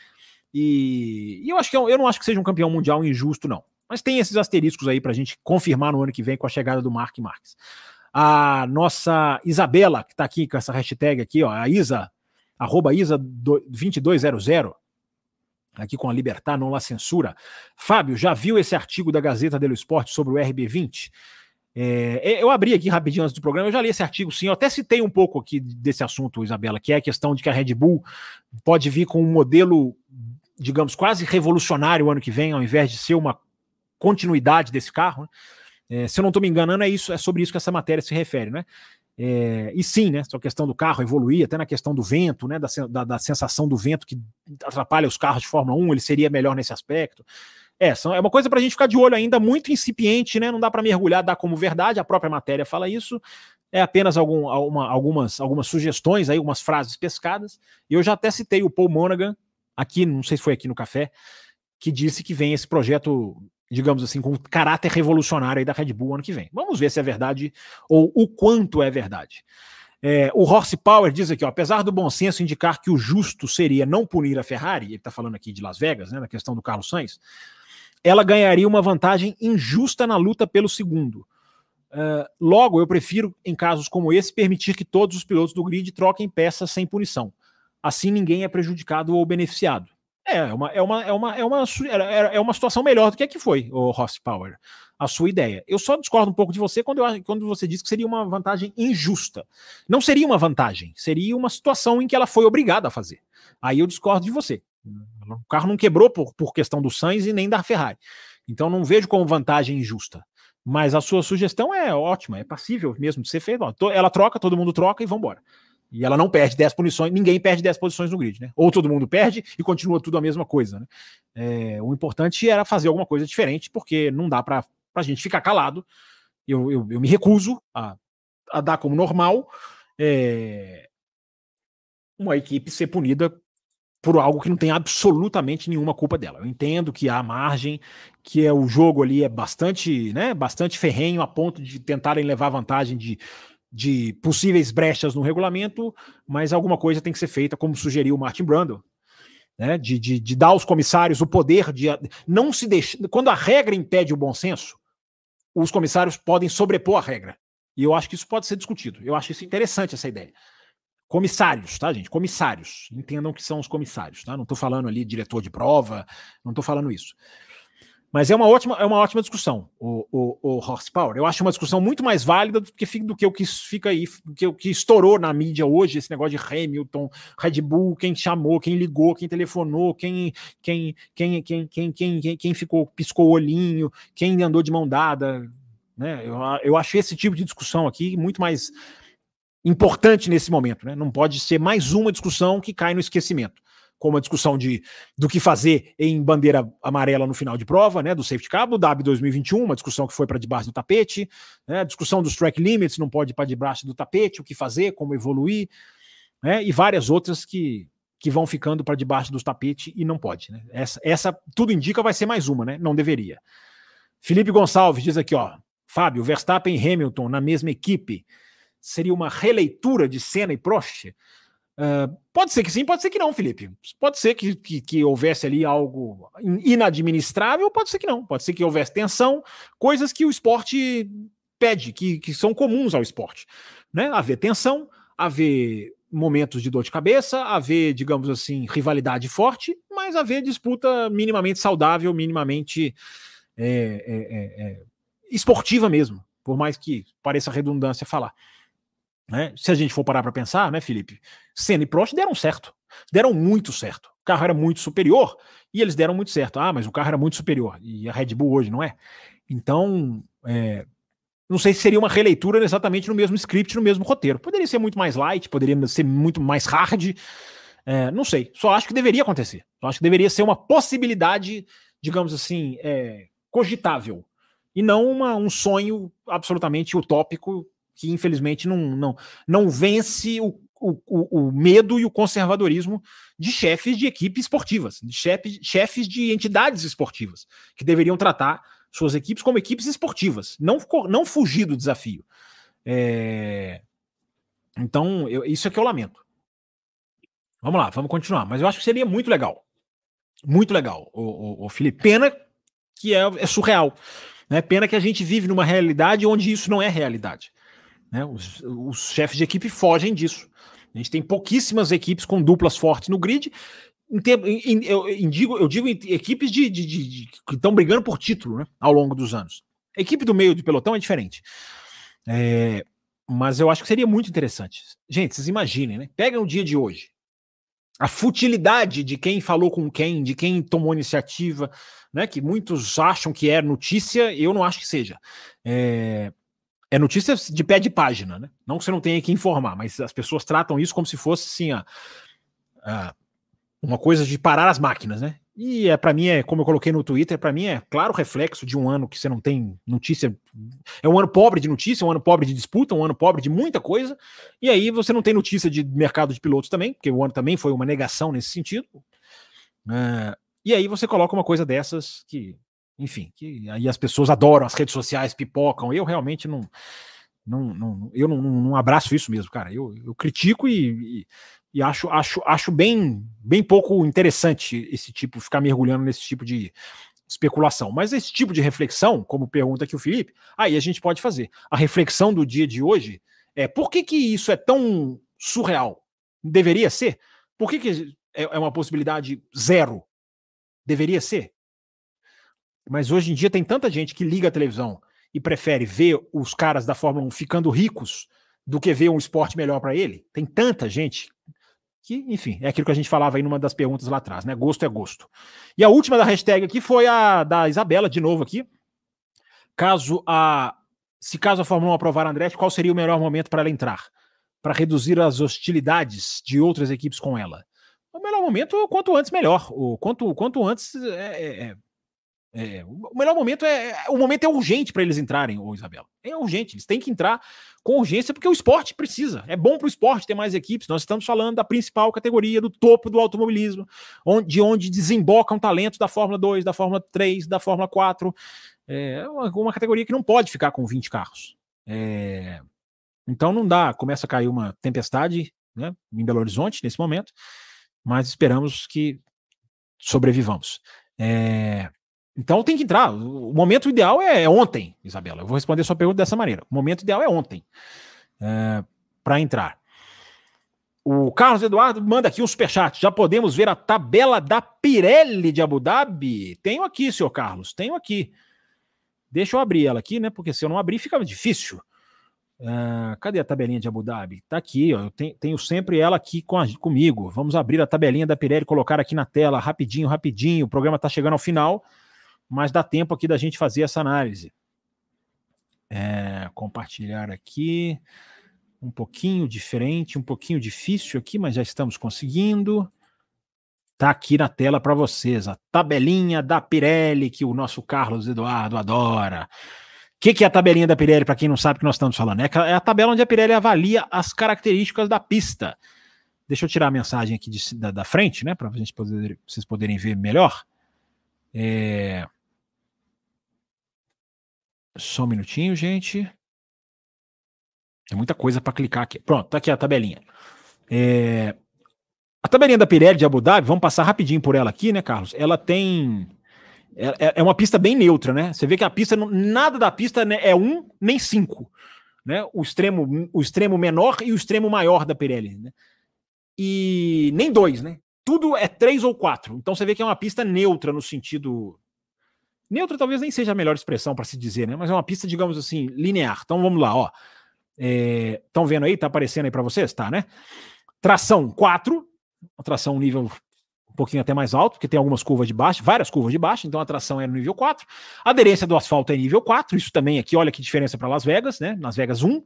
E, e eu acho que eu, é eu, não acho que seja um campeão mundial injusto, não. Mas tem esses asteriscos aí para a gente confirmar no ano que vem com a chegada do Mark Marques. A nossa Isabela, que está aqui com essa hashtag aqui, ó, a Isa, arroba Isa2200, aqui com a Libertar, não lá censura. Fábio, já viu esse artigo da Gazeta dello Esporte sobre o RB20? É, eu abri aqui rapidinho antes do programa, eu já li esse artigo sim, eu até citei um pouco aqui desse assunto, Isabela, que é a questão de que a Red Bull pode vir com um modelo digamos, quase revolucionário ano que vem, ao invés de ser uma continuidade desse carro. Né? É, se eu não estou me enganando, é isso, é sobre isso que essa matéria se refere, né? É, e sim, né? a questão do carro evoluir, até na questão do vento, né? Da, da, da, sensação do vento que atrapalha os carros de Fórmula 1, ele seria melhor nesse aspecto. É, são, é uma coisa para a gente ficar de olho ainda muito incipiente, né? Não dá para mergulhar, dar como verdade, a própria matéria fala isso. É apenas algum, alguma, algumas, algumas sugestões aí, algumas frases pescadas. E eu já até citei o Paul Monaghan aqui, não sei se foi aqui no café, que disse que vem esse projeto, digamos assim, com caráter revolucionário da Red Bull ano que vem. Vamos ver se é verdade ou o quanto é verdade. É, o Horsepower diz aqui, ó, apesar do bom senso indicar que o justo seria não punir a Ferrari, ele está falando aqui de Las Vegas, né, na questão do Carlos Sainz, ela ganharia uma vantagem injusta na luta pelo segundo. Uh, logo, eu prefiro, em casos como esse, permitir que todos os pilotos do grid troquem peças sem punição. Assim, ninguém é prejudicado ou beneficiado. É, é uma, é uma, é uma, é uma, é uma situação melhor do que a que foi, o Horsepower, a sua ideia. Eu só discordo um pouco de você quando, eu, quando você diz que seria uma vantagem injusta. Não seria uma vantagem, seria uma situação em que ela foi obrigada a fazer. Aí eu discordo de você. O carro não quebrou por, por questão do Sainz e nem da Ferrari. Então não vejo como vantagem injusta. Mas a sua sugestão é ótima, é passível mesmo de ser feita. Ela troca, todo mundo troca e vambora. E ela não perde 10 posições, ninguém perde 10 posições no grid, né? Ou todo mundo perde e continua tudo a mesma coisa, né? É, o importante era fazer alguma coisa diferente, porque não dá para a gente ficar calado. Eu, eu, eu me recuso a, a, dar como normal é, uma equipe ser punida por algo que não tem absolutamente nenhuma culpa dela. Eu entendo que há margem, que é o jogo ali é bastante, né, bastante ferrenho a ponto de tentarem levar vantagem de de possíveis brechas no regulamento, mas alguma coisa tem que ser feita, como sugeriu o Martin Brundle, né, de, de, de, dar aos comissários o poder de não se deixar. Quando a regra impede o bom senso, os comissários podem sobrepor a regra. E eu acho que isso pode ser discutido. Eu acho isso interessante, essa ideia. Comissários, tá, gente? Comissários. Entendam que são os comissários, tá? Não estou falando ali diretor de prova, não estou falando isso. Mas é uma ótima, é uma ótima discussão, o, o, o horsepower. Eu acho uma discussão muito mais válida do que, do que o que fica aí, do que o que estourou na mídia hoje, esse negócio de Hamilton, Red Bull, quem chamou, quem ligou, quem telefonou, quem quem quem quem quem quem, quem, quem ficou, piscou o olhinho, quem andou de mão dada. Né? Eu, eu achei esse tipo de discussão aqui muito mais importante nesse momento. Né? Não pode ser mais uma discussão que cai no esquecimento como a discussão de do que fazer em bandeira amarela no final de prova, né, do safety car, do DAB 2021, uma discussão que foi para debaixo do tapete, né, discussão dos track limits não pode ir para debaixo do tapete, o que fazer, como evoluir, né, e várias outras que, que vão ficando para debaixo do tapete e não pode, né? Essa, essa tudo indica vai ser mais uma, né? Não deveria. Felipe Gonçalves diz aqui, ó, Fábio, Verstappen e Hamilton na mesma equipe seria uma releitura de Senna e Prost? Uh, pode ser que sim, pode ser que não, Felipe. Pode ser que, que, que, houvesse ali algo inadministrável, pode ser que não. Pode ser que houvesse tensão, coisas que o esporte pede, que, que são comuns ao esporte. Né? Haver tensão, haver momentos de dor de cabeça, haver, digamos assim, rivalidade forte, mas haver disputa minimamente saudável, minimamente é, é, é esportiva mesmo, por mais que pareça redundância falar. Né? Se a gente for parar para pensar, né, Felipe? Senna e Prost deram certo. Deram muito certo. O carro era muito superior e eles deram muito certo. Ah, mas o carro era muito superior. E a Red Bull hoje não é. Então, é, não sei se seria uma releitura exatamente no mesmo script, no mesmo roteiro. Poderia ser muito mais light, poderia ser muito mais hard. É, não sei. Só acho que deveria acontecer. Só acho que deveria ser uma possibilidade, digamos assim, é, cogitável. E não uma, um sonho absolutamente utópico que infelizmente não, não, não vence o, o, o, medo e o conservadorismo de chefes de equipes esportivas, de chefes, chefes de entidades esportivas, que deveriam tratar suas equipes como equipes esportivas, não, não fugir do desafio. É... Então, eu, isso é que eu lamento. Vamos lá, vamos continuar. Mas eu acho que seria muito legal. Muito legal, o, o, o Felipe. Pena que é, é surreal. Né? Pena que a gente vive numa realidade onde isso não é realidade. Né? Os, os chefes de equipe fogem disso. A gente tem pouquíssimas equipes com duplas fortes no grid. Eu, digo, eu digo equipes de, de, de, de que estão brigando por título né, ao longo dos anos. A equipe do meio de pelotão é diferente. É, mas eu acho que seria muito interessante. Gente, vocês imaginem, né? Pega o dia de hoje. A futilidade de quem falou com quem, de quem tomou iniciativa, né? Que muitos acham que é notícia, eu não acho que seja. É, é notícia de pé de página, né? Não que você não tenha que informar, mas as pessoas tratam isso como se fosse assim, a, a uma coisa de parar as máquinas, né? E é para mim é como eu coloquei no Twitter, para mim é claro reflexo de um ano que você não tem notícia. É um ano pobre de notícia, um ano pobre de disputa, um ano pobre de muita coisa. E aí você não tem notícia de mercado de pilotos também, porque o ano também foi uma negação nesse sentido. É, E aí você coloca uma coisa dessas que, enfim, que aí as pessoas adoram, as redes sociais pipocam. Eu realmente não. Não, não, eu não, não abraço isso mesmo, cara. Eu, eu critico e, e, e, acho, acho, acho bem, bem pouco interessante esse tipo, ficar mergulhando nesse tipo de especulação. Mas esse tipo de reflexão, como pergunta aqui o Felipe, aí a gente pode fazer. A reflexão do dia de hoje é por que, que isso é tão surreal? Deveria ser? Por que, que é, é uma possibilidade zero? Deveria ser? Mas hoje em dia tem tanta gente que liga a televisão e prefere ver os caras da Fórmula 1 ficando ricos do que ver um esporte melhor para ele. Tem tanta gente que, enfim, é aquilo que a gente falava aí numa das perguntas lá atrás, né? Gosto é gosto. E a última da hashtag aqui foi a da Isabela, de novo aqui. Caso a. Se caso a Fórmula 1 aprovar a Andretti, qual seria o melhor momento para ela entrar? Para reduzir as hostilidades de outras equipes com ela? O melhor momento, quanto antes, melhor. O quanto, quanto antes é, é, é o melhor momento é, é. O momento é urgente para eles entrarem, ô Isabela. É urgente, eles têm que entrar com urgência porque o esporte precisa. É bom para o esporte ter mais equipes. Nós estamos falando da principal categoria, do topo do automobilismo, onde, de onde desembocam talentos da Fórmula 2, da Fórmula 3, da Fórmula 4. É uma, uma categoria que não pode ficar com 20 carros. É, então não dá, começa a cair uma tempestade né, em Belo Horizonte nesse momento, mas esperamos que sobrevivamos. É, então tem que entrar. O momento ideal é ontem, Isabela. Eu vou responder sua pergunta dessa maneira. O momento ideal é ontem é, para entrar. O Carlos Eduardo manda aqui um superchat. Já podemos ver a tabela da Pirelli de Abu Dhabi? Tenho aqui, senhor Carlos, tenho aqui. Deixa eu abrir ela aqui, né? Porque se eu não abrir, fica difícil. Uh, cadê a tabelinha de Abu Dhabi? Tá aqui, ó. Eu tenho, tenho sempre ela aqui com a, comigo. Vamos abrir a tabelinha da Pirelli, colocar aqui na tela, rapidinho, rapidinho. O programa está chegando ao final mas dá tempo aqui da gente fazer essa análise. É, compartilhar aqui, um pouquinho diferente, um pouquinho difícil aqui, mas já estamos conseguindo. Tá aqui na tela para vocês a tabelinha da Pirelli que o nosso Carlos Eduardo adora. O que, que, é a tabelinha da Pirelli, para quem não sabe o que nós estamos falando? É, é a tabela onde a Pirelli avalia as características da pista. Deixa eu tirar a mensagem aqui de, da, da, frente, né? Para poder, vocês poderem ver melhor. É... Só um minutinho, gente. É muita coisa para clicar aqui. Pronto, tá aqui a tabelinha. É... A tabelinha da Pirelli de Abu Dhabi, vamos passar rapidinho por ela aqui, né, Carlos? Ela tem. É, é, é uma pista bem neutra, né? Você vê que a pista, nada da pista né, é um nem cinco. Né? O, extremo, o extremo menor e o extremo maior da Pirelli. Né? E nem dois, né? Tudo é três ou quatro. Então você vê que é uma pista neutra no sentido Neutra talvez nem seja a melhor expressão para se dizer, né? Mas é uma pista, digamos assim, linear. Então vamos lá, ó. Estão é, vendo aí? Tá aparecendo aí para vocês? Tá, né? Tração 4, tração nível um pouquinho até mais alto, porque tem algumas curvas de baixo, várias curvas de baixo, então a tração é no nível 4. A aderência do asfalto é nível 4, isso também aqui, olha que diferença para Las Vegas, né? Las Vegas 1,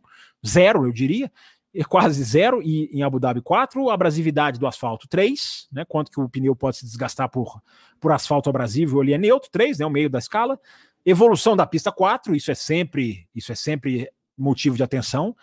0, eu diria. Quase zero, e em Abu Dhabi 4, a abrasividade do asfalto 3, né, quanto que o pneu pode se desgastar por, por asfalto abrasivo ali é neutro, 3, né, o meio da escala. Evolução da pista 4, isso é sempre, isso é sempre motivo de atenção.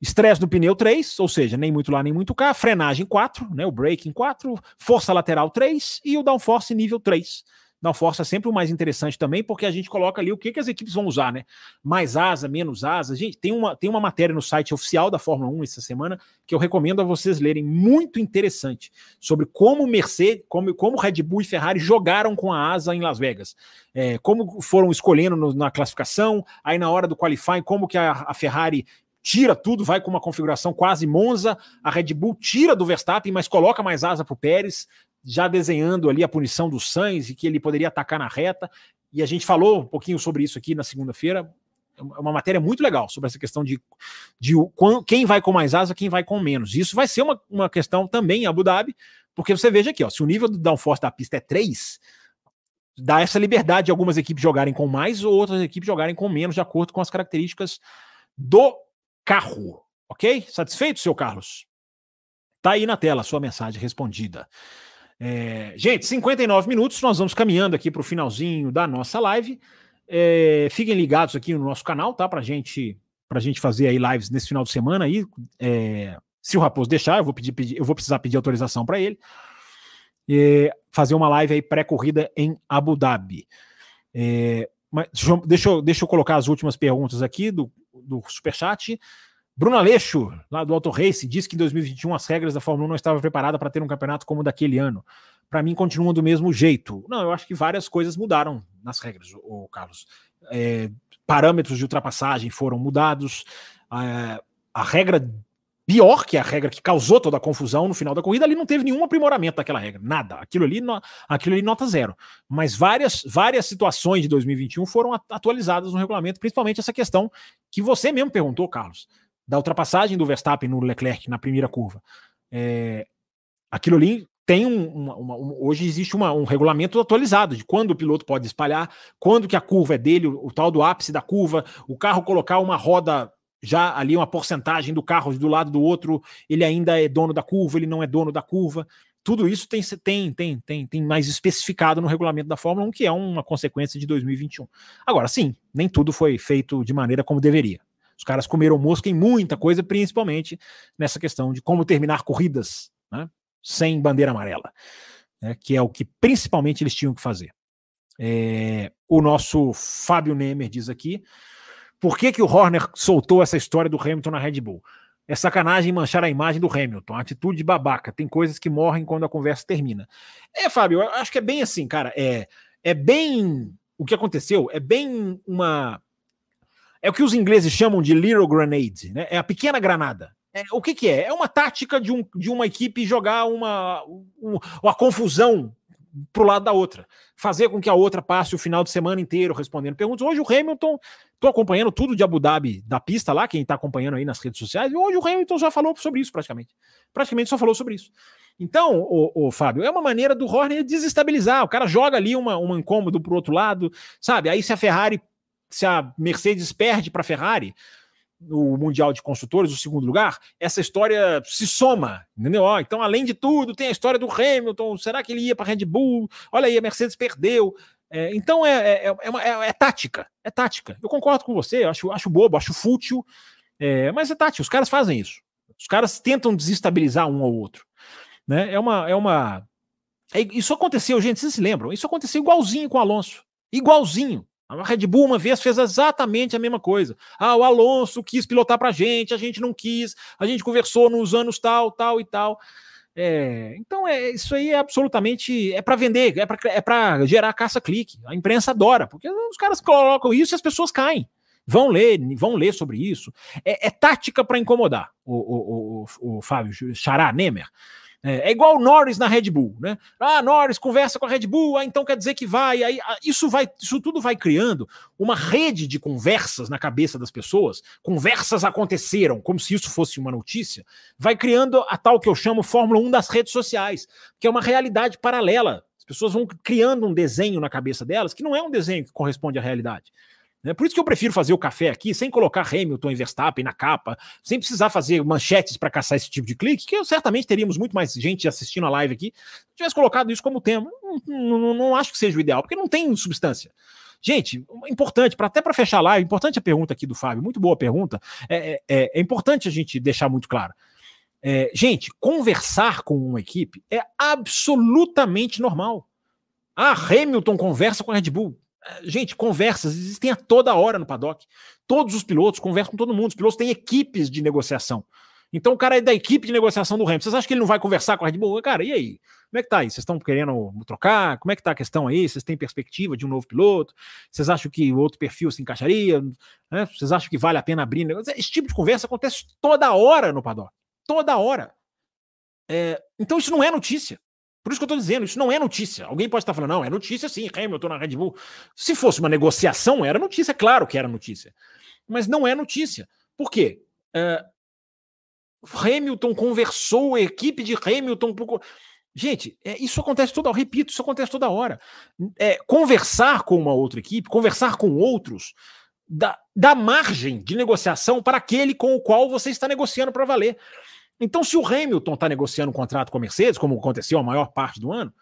Estresse do pneu 3, ou seja, nem muito lá nem muito cá. Frenagem 4, né, o braking 4. Força lateral 3 e o downforce nível 3 não força sempre o mais interessante também, porque a gente coloca ali o que, que as equipes vão usar, né? Mais asa, menos asa. Gente, tem uma, tem uma matéria no site oficial da Fórmula 1 essa semana que eu recomendo a vocês lerem, muito interessante, sobre como Mercedes, como, como Red Bull e Ferrari jogaram com a asa em Las Vegas. É, como foram escolhendo no, na classificação, aí na hora do qualifying, como que a, a Ferrari tira tudo, vai com uma configuração quase Monza, a Red Bull tira do Verstappen, mas coloca mais asa para o Pérez, já desenhando ali a punição do Sainz e que ele poderia atacar na reta. E a gente falou um pouquinho sobre isso aqui na segunda-feira. É uma matéria muito legal sobre essa questão de, de quem vai com mais asa, quem vai com menos. Isso vai ser uma, uma questão também em Abu Dhabi, porque você veja aqui, ó, se o nível do downforce da pista é 3, dá essa liberdade de algumas equipes jogarem com mais ou outras equipes jogarem com menos, de acordo com as características do carro. Ok? Satisfeito, seu Carlos? Tá aí na tela a sua mensagem respondida. É, gente, 59 minutos, nós vamos caminhando aqui para o finalzinho da nossa live. É, fiquem ligados aqui no nosso canal, tá? Para gente, a gente fazer aí lives nesse final de semana aí. É, se o Raposo deixar, eu vou, pedir, pedir eu vou precisar pedir autorização para ele. é, fazer uma live aí pré-corrida em Abu Dhabi. É, mas deixa eu, deixa eu colocar as últimas perguntas aqui do, do Superchat. Bruno Aleixo, lá do Auto Race, disse que em 2021 as regras da Fórmula 1 não estavam preparadas para ter um campeonato como daquele ano. Para mim, continuam do mesmo jeito. Não, eu acho que várias coisas mudaram nas regras, o, Carlos. É, parâmetros de ultrapassagem foram mudados. É, a regra pior que a regra que causou toda a confusão no final da corrida, ali não teve nenhum aprimoramento daquela regra, nada. Aquilo ali, aquilo ali nota zero. Mas várias, várias situações de 2021 foram atualizadas no regulamento, principalmente essa questão que você mesmo perguntou, Carlos, da ultrapassagem do Verstappen no Leclerc na primeira curva. É, aquilo ali tem um, uma, uma, um, hoje existe uma, um regulamento atualizado de quando o piloto pode espalhar, quando que a curva é dele, o, o tal do ápice da curva, o carro colocar uma roda já ali uma porcentagem do carro do lado do outro, ele ainda é dono da curva, ele não é dono da curva. Tudo isso tem, tem, tem, tem, tem mais especificado no regulamento da Fórmula 1, que é uma consequência de 2021. Agora, sim, nem tudo foi feito de maneira como deveria. Os caras comeram mosca em muita coisa, principalmente nessa questão de como terminar corridas né, sem bandeira amarela, né, que é o que principalmente eles tinham que fazer. É, o nosso Fábio Nemer diz aqui: por que, que o Horner soltou essa história do Hamilton na Red Bull? É sacanagem manchar a imagem do Hamilton, atitude babaca. Tem coisas que morrem quando a conversa termina. É, Fábio, eu acho que é bem assim, cara. É, é bem. O que aconteceu é bem uma. É o que os ingleses chamam de little grenade, né? É a pequena granada. É, o que, que é? É uma tática de, um, de uma equipe jogar uma, uma confusão pro lado da outra. Fazer com que a outra passe o final de semana inteiro respondendo perguntas. Hoje o Hamilton, tô acompanhando tudo de Abu Dhabi da pista lá, quem tá acompanhando aí nas redes sociais, hoje o Hamilton já falou sobre isso praticamente. Praticamente só falou sobre isso. Então, o, o Fábio, é uma maneira do Horner desestabilizar. O cara joga ali uma, um incômodo pro outro lado, sabe? Aí se a Ferrari, se a Mercedes perde para a Ferrari, no Mundial de Construtores, o segundo lugar, essa história se soma, entendeu? Então, além de tudo, tem a história do Hamilton, será que ele ia para Red Bull? Olha aí, a Mercedes perdeu. É, então, é, é, é, uma, é, é, tática, é tática. Eu concordo com você, acho, acho bobo, acho fútil, é, mas é tática, os caras fazem isso. Os caras tentam desestabilizar um ao outro. Né? É uma... É uma é, isso aconteceu, gente, vocês se lembram? Isso aconteceu igualzinho com o Alonso. Igualzinho. A Red Bull uma vez fez exatamente a mesma coisa. Ah, o Alonso quis pilotar para a gente, a gente não quis, a gente conversou nos anos tal, tal e tal. É, então é isso aí é absolutamente é para vender, é para é gerar caça-clique. A imprensa adora, porque os caras colocam isso e as pessoas caem. Vão ler, vão ler sobre isso. É, é tática para incomodar o, o, o, o Fábio Xará Nemer. É, é, igual o Norris na Red Bull, né? Ah, Norris conversa com a Red Bull, ah, então quer dizer que vai. Aí, ah, isso vai, isso tudo vai criando uma rede de conversas na cabeça das pessoas. Conversas aconteceram, como se isso fosse uma notícia. Vai criando a tal que eu chamo Fórmula 1 das redes sociais, que é uma realidade paralela. As pessoas vão criando um desenho na cabeça delas que não é um desenho que corresponde à realidade. Né? Por isso que eu prefiro fazer o café aqui sem colocar Hamilton e Verstappen na capa, sem precisar fazer manchetes para caçar esse tipo de clique, que eu certamente teríamos muito mais gente assistindo a live aqui se tivesse colocado isso como tema. Não, não, não acho que seja o ideal, porque não tem substância. Gente, importante, pra, até para fechar a live, importante a pergunta aqui do Fábio, muito boa pergunta. É, é, é importante a gente deixar muito claro. É, gente, conversar com uma equipe é absolutamente normal. Ah, Hamilton conversa com a Red Bull. Gente, conversas existem a toda hora no paddock. Todos os pilotos conversam com todo mundo. Os pilotos têm equipes de negociação. Então o cara é da equipe de negociação do Hamilton. Vocês acham que ele não vai conversar com a Red Bull? Cara, e aí? Como é que tá aí? Vocês estão querendo trocar? Como é que tá a questão aí? Vocês têm perspectiva de um novo piloto? Vocês acham que outro perfil se encaixaria? Né? Vocês acham que vale a pena abrir? Esse tipo de conversa acontece toda hora no paddock. Toda hora. É, então isso não é notícia. Por isso que eu estou dizendo, isso não é notícia. Alguém pode estar falando, não, é notícia sim, Hamilton na Red Bull. Se fosse uma negociação, era notícia, claro que era notícia. Mas não é notícia. Por quê? É, Hamilton conversou, a equipe de Hamilton. Gente, é, isso acontece toda hora, repito, isso acontece toda hora. É, conversar com uma outra equipe, conversar com outros, dá, dá margem de negociação para aquele com o qual você está negociando para valer. Então, se o Hamilton está negociando um contrato com a Mercedes, como aconteceu a maior parte do ano,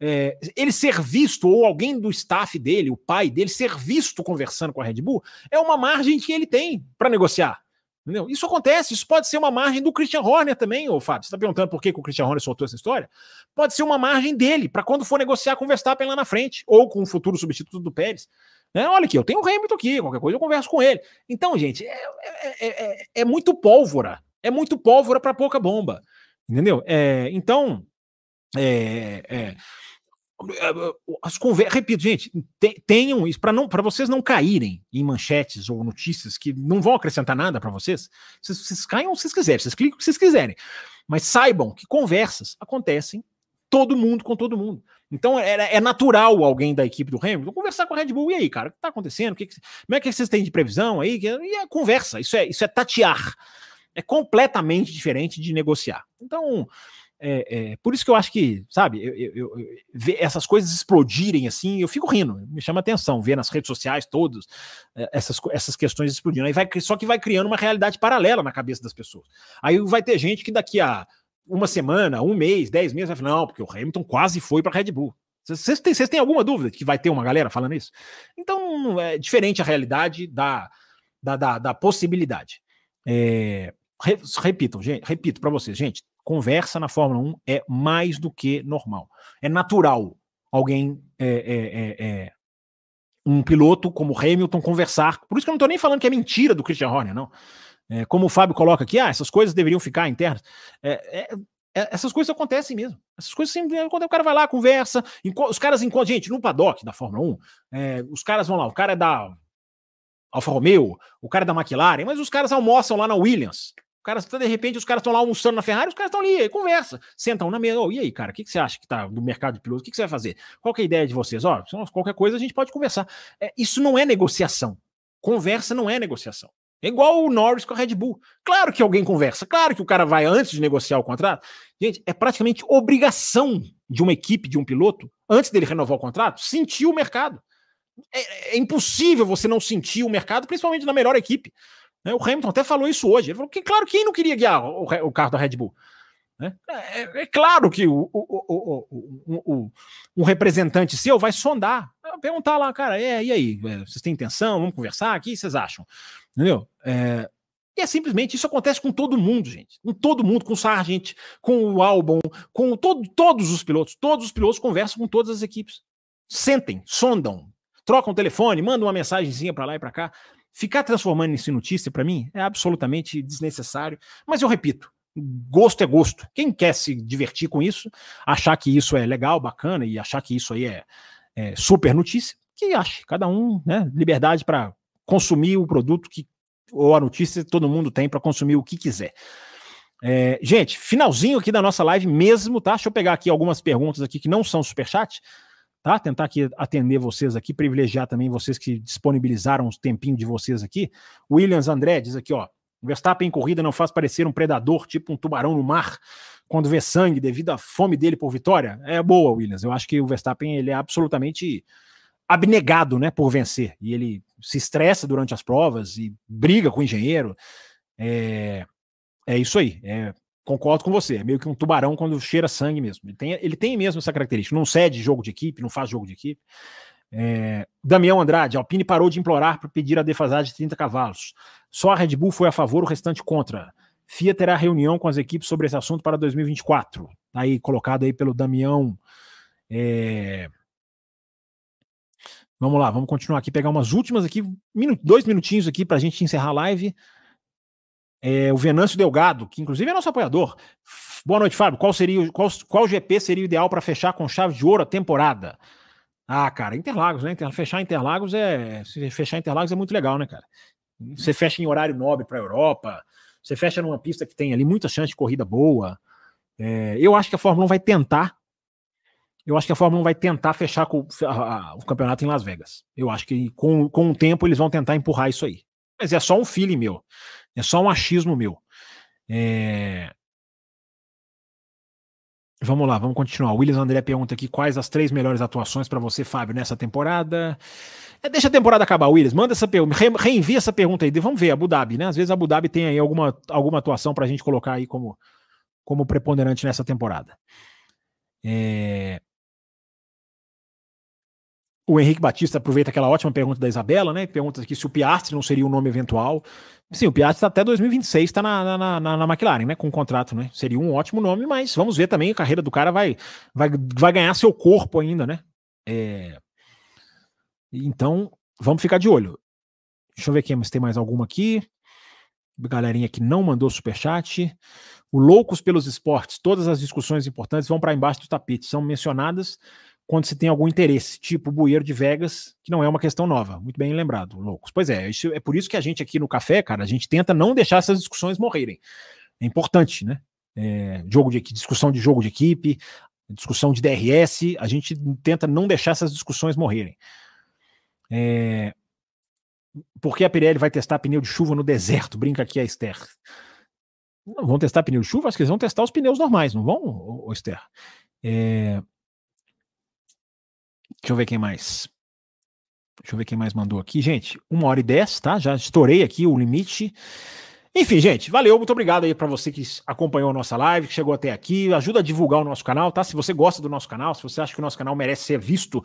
é, ele ser visto, ou alguém do staff dele, o pai dele, ser visto conversando com a Red Bull, é uma margem que ele tem para negociar. Entendeu? Isso acontece, isso pode ser uma margem do Christian Horner também, ô Fábio. Você está perguntando por que, que, o Christian Horner soltou essa história? Pode ser uma margem dele, para quando for negociar com o Verstappen lá na frente, ou com o futuro substituto do Pérez. Né? Olha aqui, eu tenho o Hamilton aqui, qualquer coisa eu converso com ele. Então, gente, é, é, é, é muito pólvora. É muito pólvora para pouca bomba. Entendeu? então, é, as conversas, repito, gente, tenham isso para não para vocês não caírem em manchetes ou notícias que não vão acrescentar nada para vocês. Vocês, vocês caiam se vocês quiserem, vocês clicam o que vocês quiserem. Mas saibam que conversas acontecem todo mundo com todo mundo. Então é, é natural alguém da equipe do Hamilton conversar com a Red Bull. E aí, cara, o que está acontecendo? O que, que, como é que vocês têm de previsão aí? E a conversa, isso é, isso é tatear. É completamente diferente de negociar. Então, é, é, por isso que eu acho que, sabe, eu, eu, eu, ver essas coisas explodirem assim, eu fico rindo, me chama atenção ver nas redes sociais todos é, essas, essas questões explodindo. Aí vai, só que vai criando uma realidade paralela na cabeça das pessoas. Aí vai ter gente que daqui a uma semana, um mês, dez meses vai falar, não, porque o Hamilton quase foi para Red Bull. Vocês têm, têm alguma dúvida de que vai ter uma galera falando isso? Então é diferente a realidade da, da, da, da possibilidade. É, repito, gente, repito para vocês, gente, conversa na Fórmula 1 é mais do que normal. É natural alguém, é, é, é, um piloto como Hamilton, conversar. Por isso que eu não estou nem falando que é mentira do Christian Horner, não. É, como o Fábio coloca aqui, ah, essas coisas deveriam ficar internas. É, é, é, essas coisas acontecem mesmo. Essas coisas sempre quando o cara vai lá, conversa, os caras encontram, gente, no paddock da Fórmula 1, é, os caras vão lá, o cara é da Alfa Romeo, o cara é da McLaren, mas os caras almoçam lá na Williams. O cara, de repente, os caras estão lá almoçando na Ferrari, os caras estão ali, conversa, sentam na mesa. Oh, e aí, cara, o que, que você acha que tá do mercado de pilotos? O que, que você vai fazer? Qual é a ideia de vocês? Ó, oh, qualquer coisa a gente pode conversar. É, isso não é negociação. Conversa não é negociação. É igual o Norris com a Red Bull. Claro que alguém conversa, claro que o cara vai antes de negociar o contrato. Gente, é praticamente obrigação de uma equipe, de um piloto, antes dele renovar o contrato, sentir o mercado. É, é impossível você não sentir o mercado, principalmente na melhor equipe. Né? O Hamilton até falou isso hoje. Ele falou que, claro, quem não queria guiar o, o carro da Red Bull? Né? É, é, é, claro que o, o, o, representante seu vai sondar, perguntar lá, cara, é, e aí? É, vocês têm intenção? Vamos conversar? O que vocês acham? Entendeu? É, e é simplesmente isso acontece com todo mundo, gente. Com todo mundo, com o Sargent, com o Albon, com todo, todos os pilotos. Todos os pilotos conversam com todas as equipes. Sentem, sondam, trocam o telefone, mandam uma mensagenzinha para lá e para cá. Ficar transformando isso em notícia, para mim, é absolutamente desnecessário. Mas eu repito, gosto é gosto. Quem quer se divertir com isso, achar que isso é legal, bacana e achar que isso aí é, é super notícia, que ache. Cada um, né? Liberdade para consumir o produto que ou a notícia todo mundo tem para consumir o que quiser. É, gente, finalzinho aqui da nossa live mesmo, tá? Deixa eu pegar aqui algumas perguntas aqui que não são superchat tá? Tentar aqui atender vocês aqui, privilegiar também vocês que disponibilizaram um tempinho de vocês aqui. Williams André diz aqui, ó, Verstappen em corrida não faz parecer um predador, tipo um tubarão no mar, quando vê sangue devido à fome dele por vitória. É boa, Williams. Eu acho que o Verstappen ele é absolutamente abnegado, né, por vencer. E ele se estressa durante as provas e briga com o engenheiro. É, é isso aí. É concordo com você. É meio que um tubarão quando cheira sangue mesmo. Ele tem, ele tem mesmo essa característica. Não cede jogo de equipe, não faz jogo de equipe. É, Damião Andrade, Alpine parou de implorar para pedir a defasagem de 30 cavalos. Só a Red Bull foi a favor, o restante contra. FIA terá reunião com as equipes sobre esse assunto para 2024. Tá aí colocado aí pelo Damião. É... Vamos lá, vamos continuar aqui, pegar umas últimas aqui, dois minutinhos aqui para a gente encerrar a live. É, o Venâncio Delgado, que inclusive é nosso apoiador. Boa noite, Fábio. Qual seria qual, qual GP seria o ideal para fechar com chave de ouro a temporada? Ah, cara, Interlagos, né? Fechar Interlagos é. Fechar Interlagos é muito legal, né, cara? Você fecha em horário nobre para a Europa, você fecha numa pista que tem ali muita chance de corrida boa. É, eu acho que a Fórmula 1 vai tentar. Eu acho que a Fórmula 1 vai tentar fechar com, a, a, o campeonato em Las Vegas. Eu acho que com, com o tempo eles vão tentar empurrar isso aí. Mas é só um feeling meu. É só um achismo meu. É... Vamos lá, vamos continuar. O Williams André pergunta aqui quais as três melhores atuações para você, Fábio, nessa temporada. É, deixa a temporada acabar, Williams. Manda essa pergunta, re, reenvia essa pergunta aí. Vamos ver, Abu Dhabi, né? Às vezes a Abu Dhabi tem aí alguma, alguma atuação para a gente colocar aí como, como preponderante nessa temporada. É... O Henrique Batista aproveita aquela ótima pergunta da Isabela, né? Pergunta aqui se o Piastri não seria um nome eventual. Sim, o Piastri tá até 2026 está na, na, na, na, McLaren, né? Com um contrato, né? Seria um ótimo nome, mas vamos ver também. A carreira do cara vai, vai, vai ganhar seu corpo ainda, né? É... Então, vamos ficar de olho. Deixa eu ver aqui se tem mais alguma aqui. Galerinha que não mandou superchat. O Loucos pelos Esportes. Todas as discussões importantes vão para embaixo do tapete. São mencionadas quando se tem algum interesse, tipo o Bueiro de Vegas, que não é uma questão nova. Muito bem lembrado, loucos. Pois é, isso, é por isso que a gente aqui no Café, cara, a gente tenta não deixar essas discussões morrerem. É importante, né? É, jogo de discussão de jogo de equipe, discussão de DRS, a gente tenta não deixar essas discussões morrerem. É, por que a Pirelli vai testar pneu de chuva no deserto? Brinca aqui a Esther. Não vão testar pneu de chuva? Acho que eles vão testar os pneus normais, não vão, Esther? É, Deixa eu ver quem mais. Deixa eu ver quem mais mandou aqui. Gente, uma hora e dez, tá? Já estourei aqui o limite. Enfim, gente, valeu, muito obrigado aí para você que acompanhou a nossa live, que chegou até aqui, ajuda a divulgar o nosso canal, tá? Se você gosta do nosso canal, se você acha que o nosso canal merece ser visto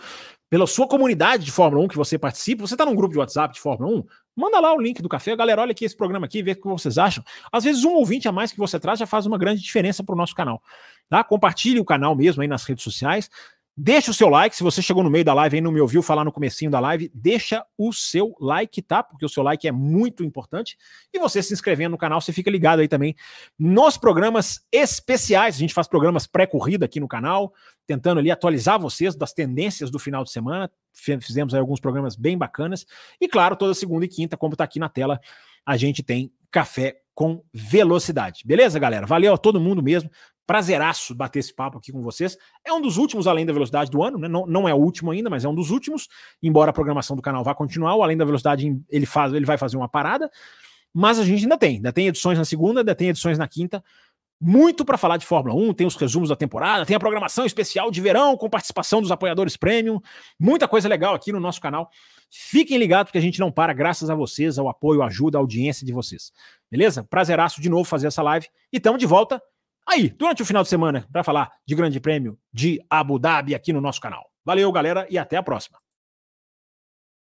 pela sua comunidade de Fórmula 1 que você participa, você tá num grupo de WhatsApp de Fórmula 1, manda lá o link do café, galera, olha aqui esse programa aqui, vê o que vocês acham. Às vezes um ouvinte a mais que você traz já faz uma grande diferença para o nosso canal, tá? Compartilhe o canal mesmo aí nas redes sociais, Deixa o seu like, se você chegou no meio da live e não me ouviu falar no comecinho da live, deixa o seu like, tá? Porque o seu like é muito importante. E você se inscrevendo no canal, você fica ligado aí também nos programas especiais. A gente faz programas pré-corrida aqui no canal, tentando ali atualizar vocês das tendências do final de semana. Fizemos aí alguns programas bem bacanas. E claro, toda segunda e quinta, como tá aqui na tela, a gente tem café com velocidade. Beleza, galera? Valeu a todo mundo mesmo. Prazeraço bater esse papo aqui com vocês. É um dos últimos Além da Velocidade do ano, né? Não, não é o último ainda, mas é um dos últimos. Embora a programação do canal vá continuar, o Além da Velocidade ele, faz, ele vai fazer uma parada. Mas a gente ainda tem. Ainda tem edições na segunda, ainda tem edições na quinta. Muito para falar de Fórmula 1, tem os resumos da temporada, tem a programação especial de verão com participação dos apoiadores premium. Muita coisa legal aqui no nosso canal. Fiquem ligados que a gente não para, graças a vocês, ao apoio, ajuda, à audiência de vocês. Beleza? Prazeraço de novo fazer essa live. E estamos de volta aí, durante o final de semana, para falar de Grande Prêmio de Abu Dhabi aqui no nosso canal. Valeu, galera, e até a próxima.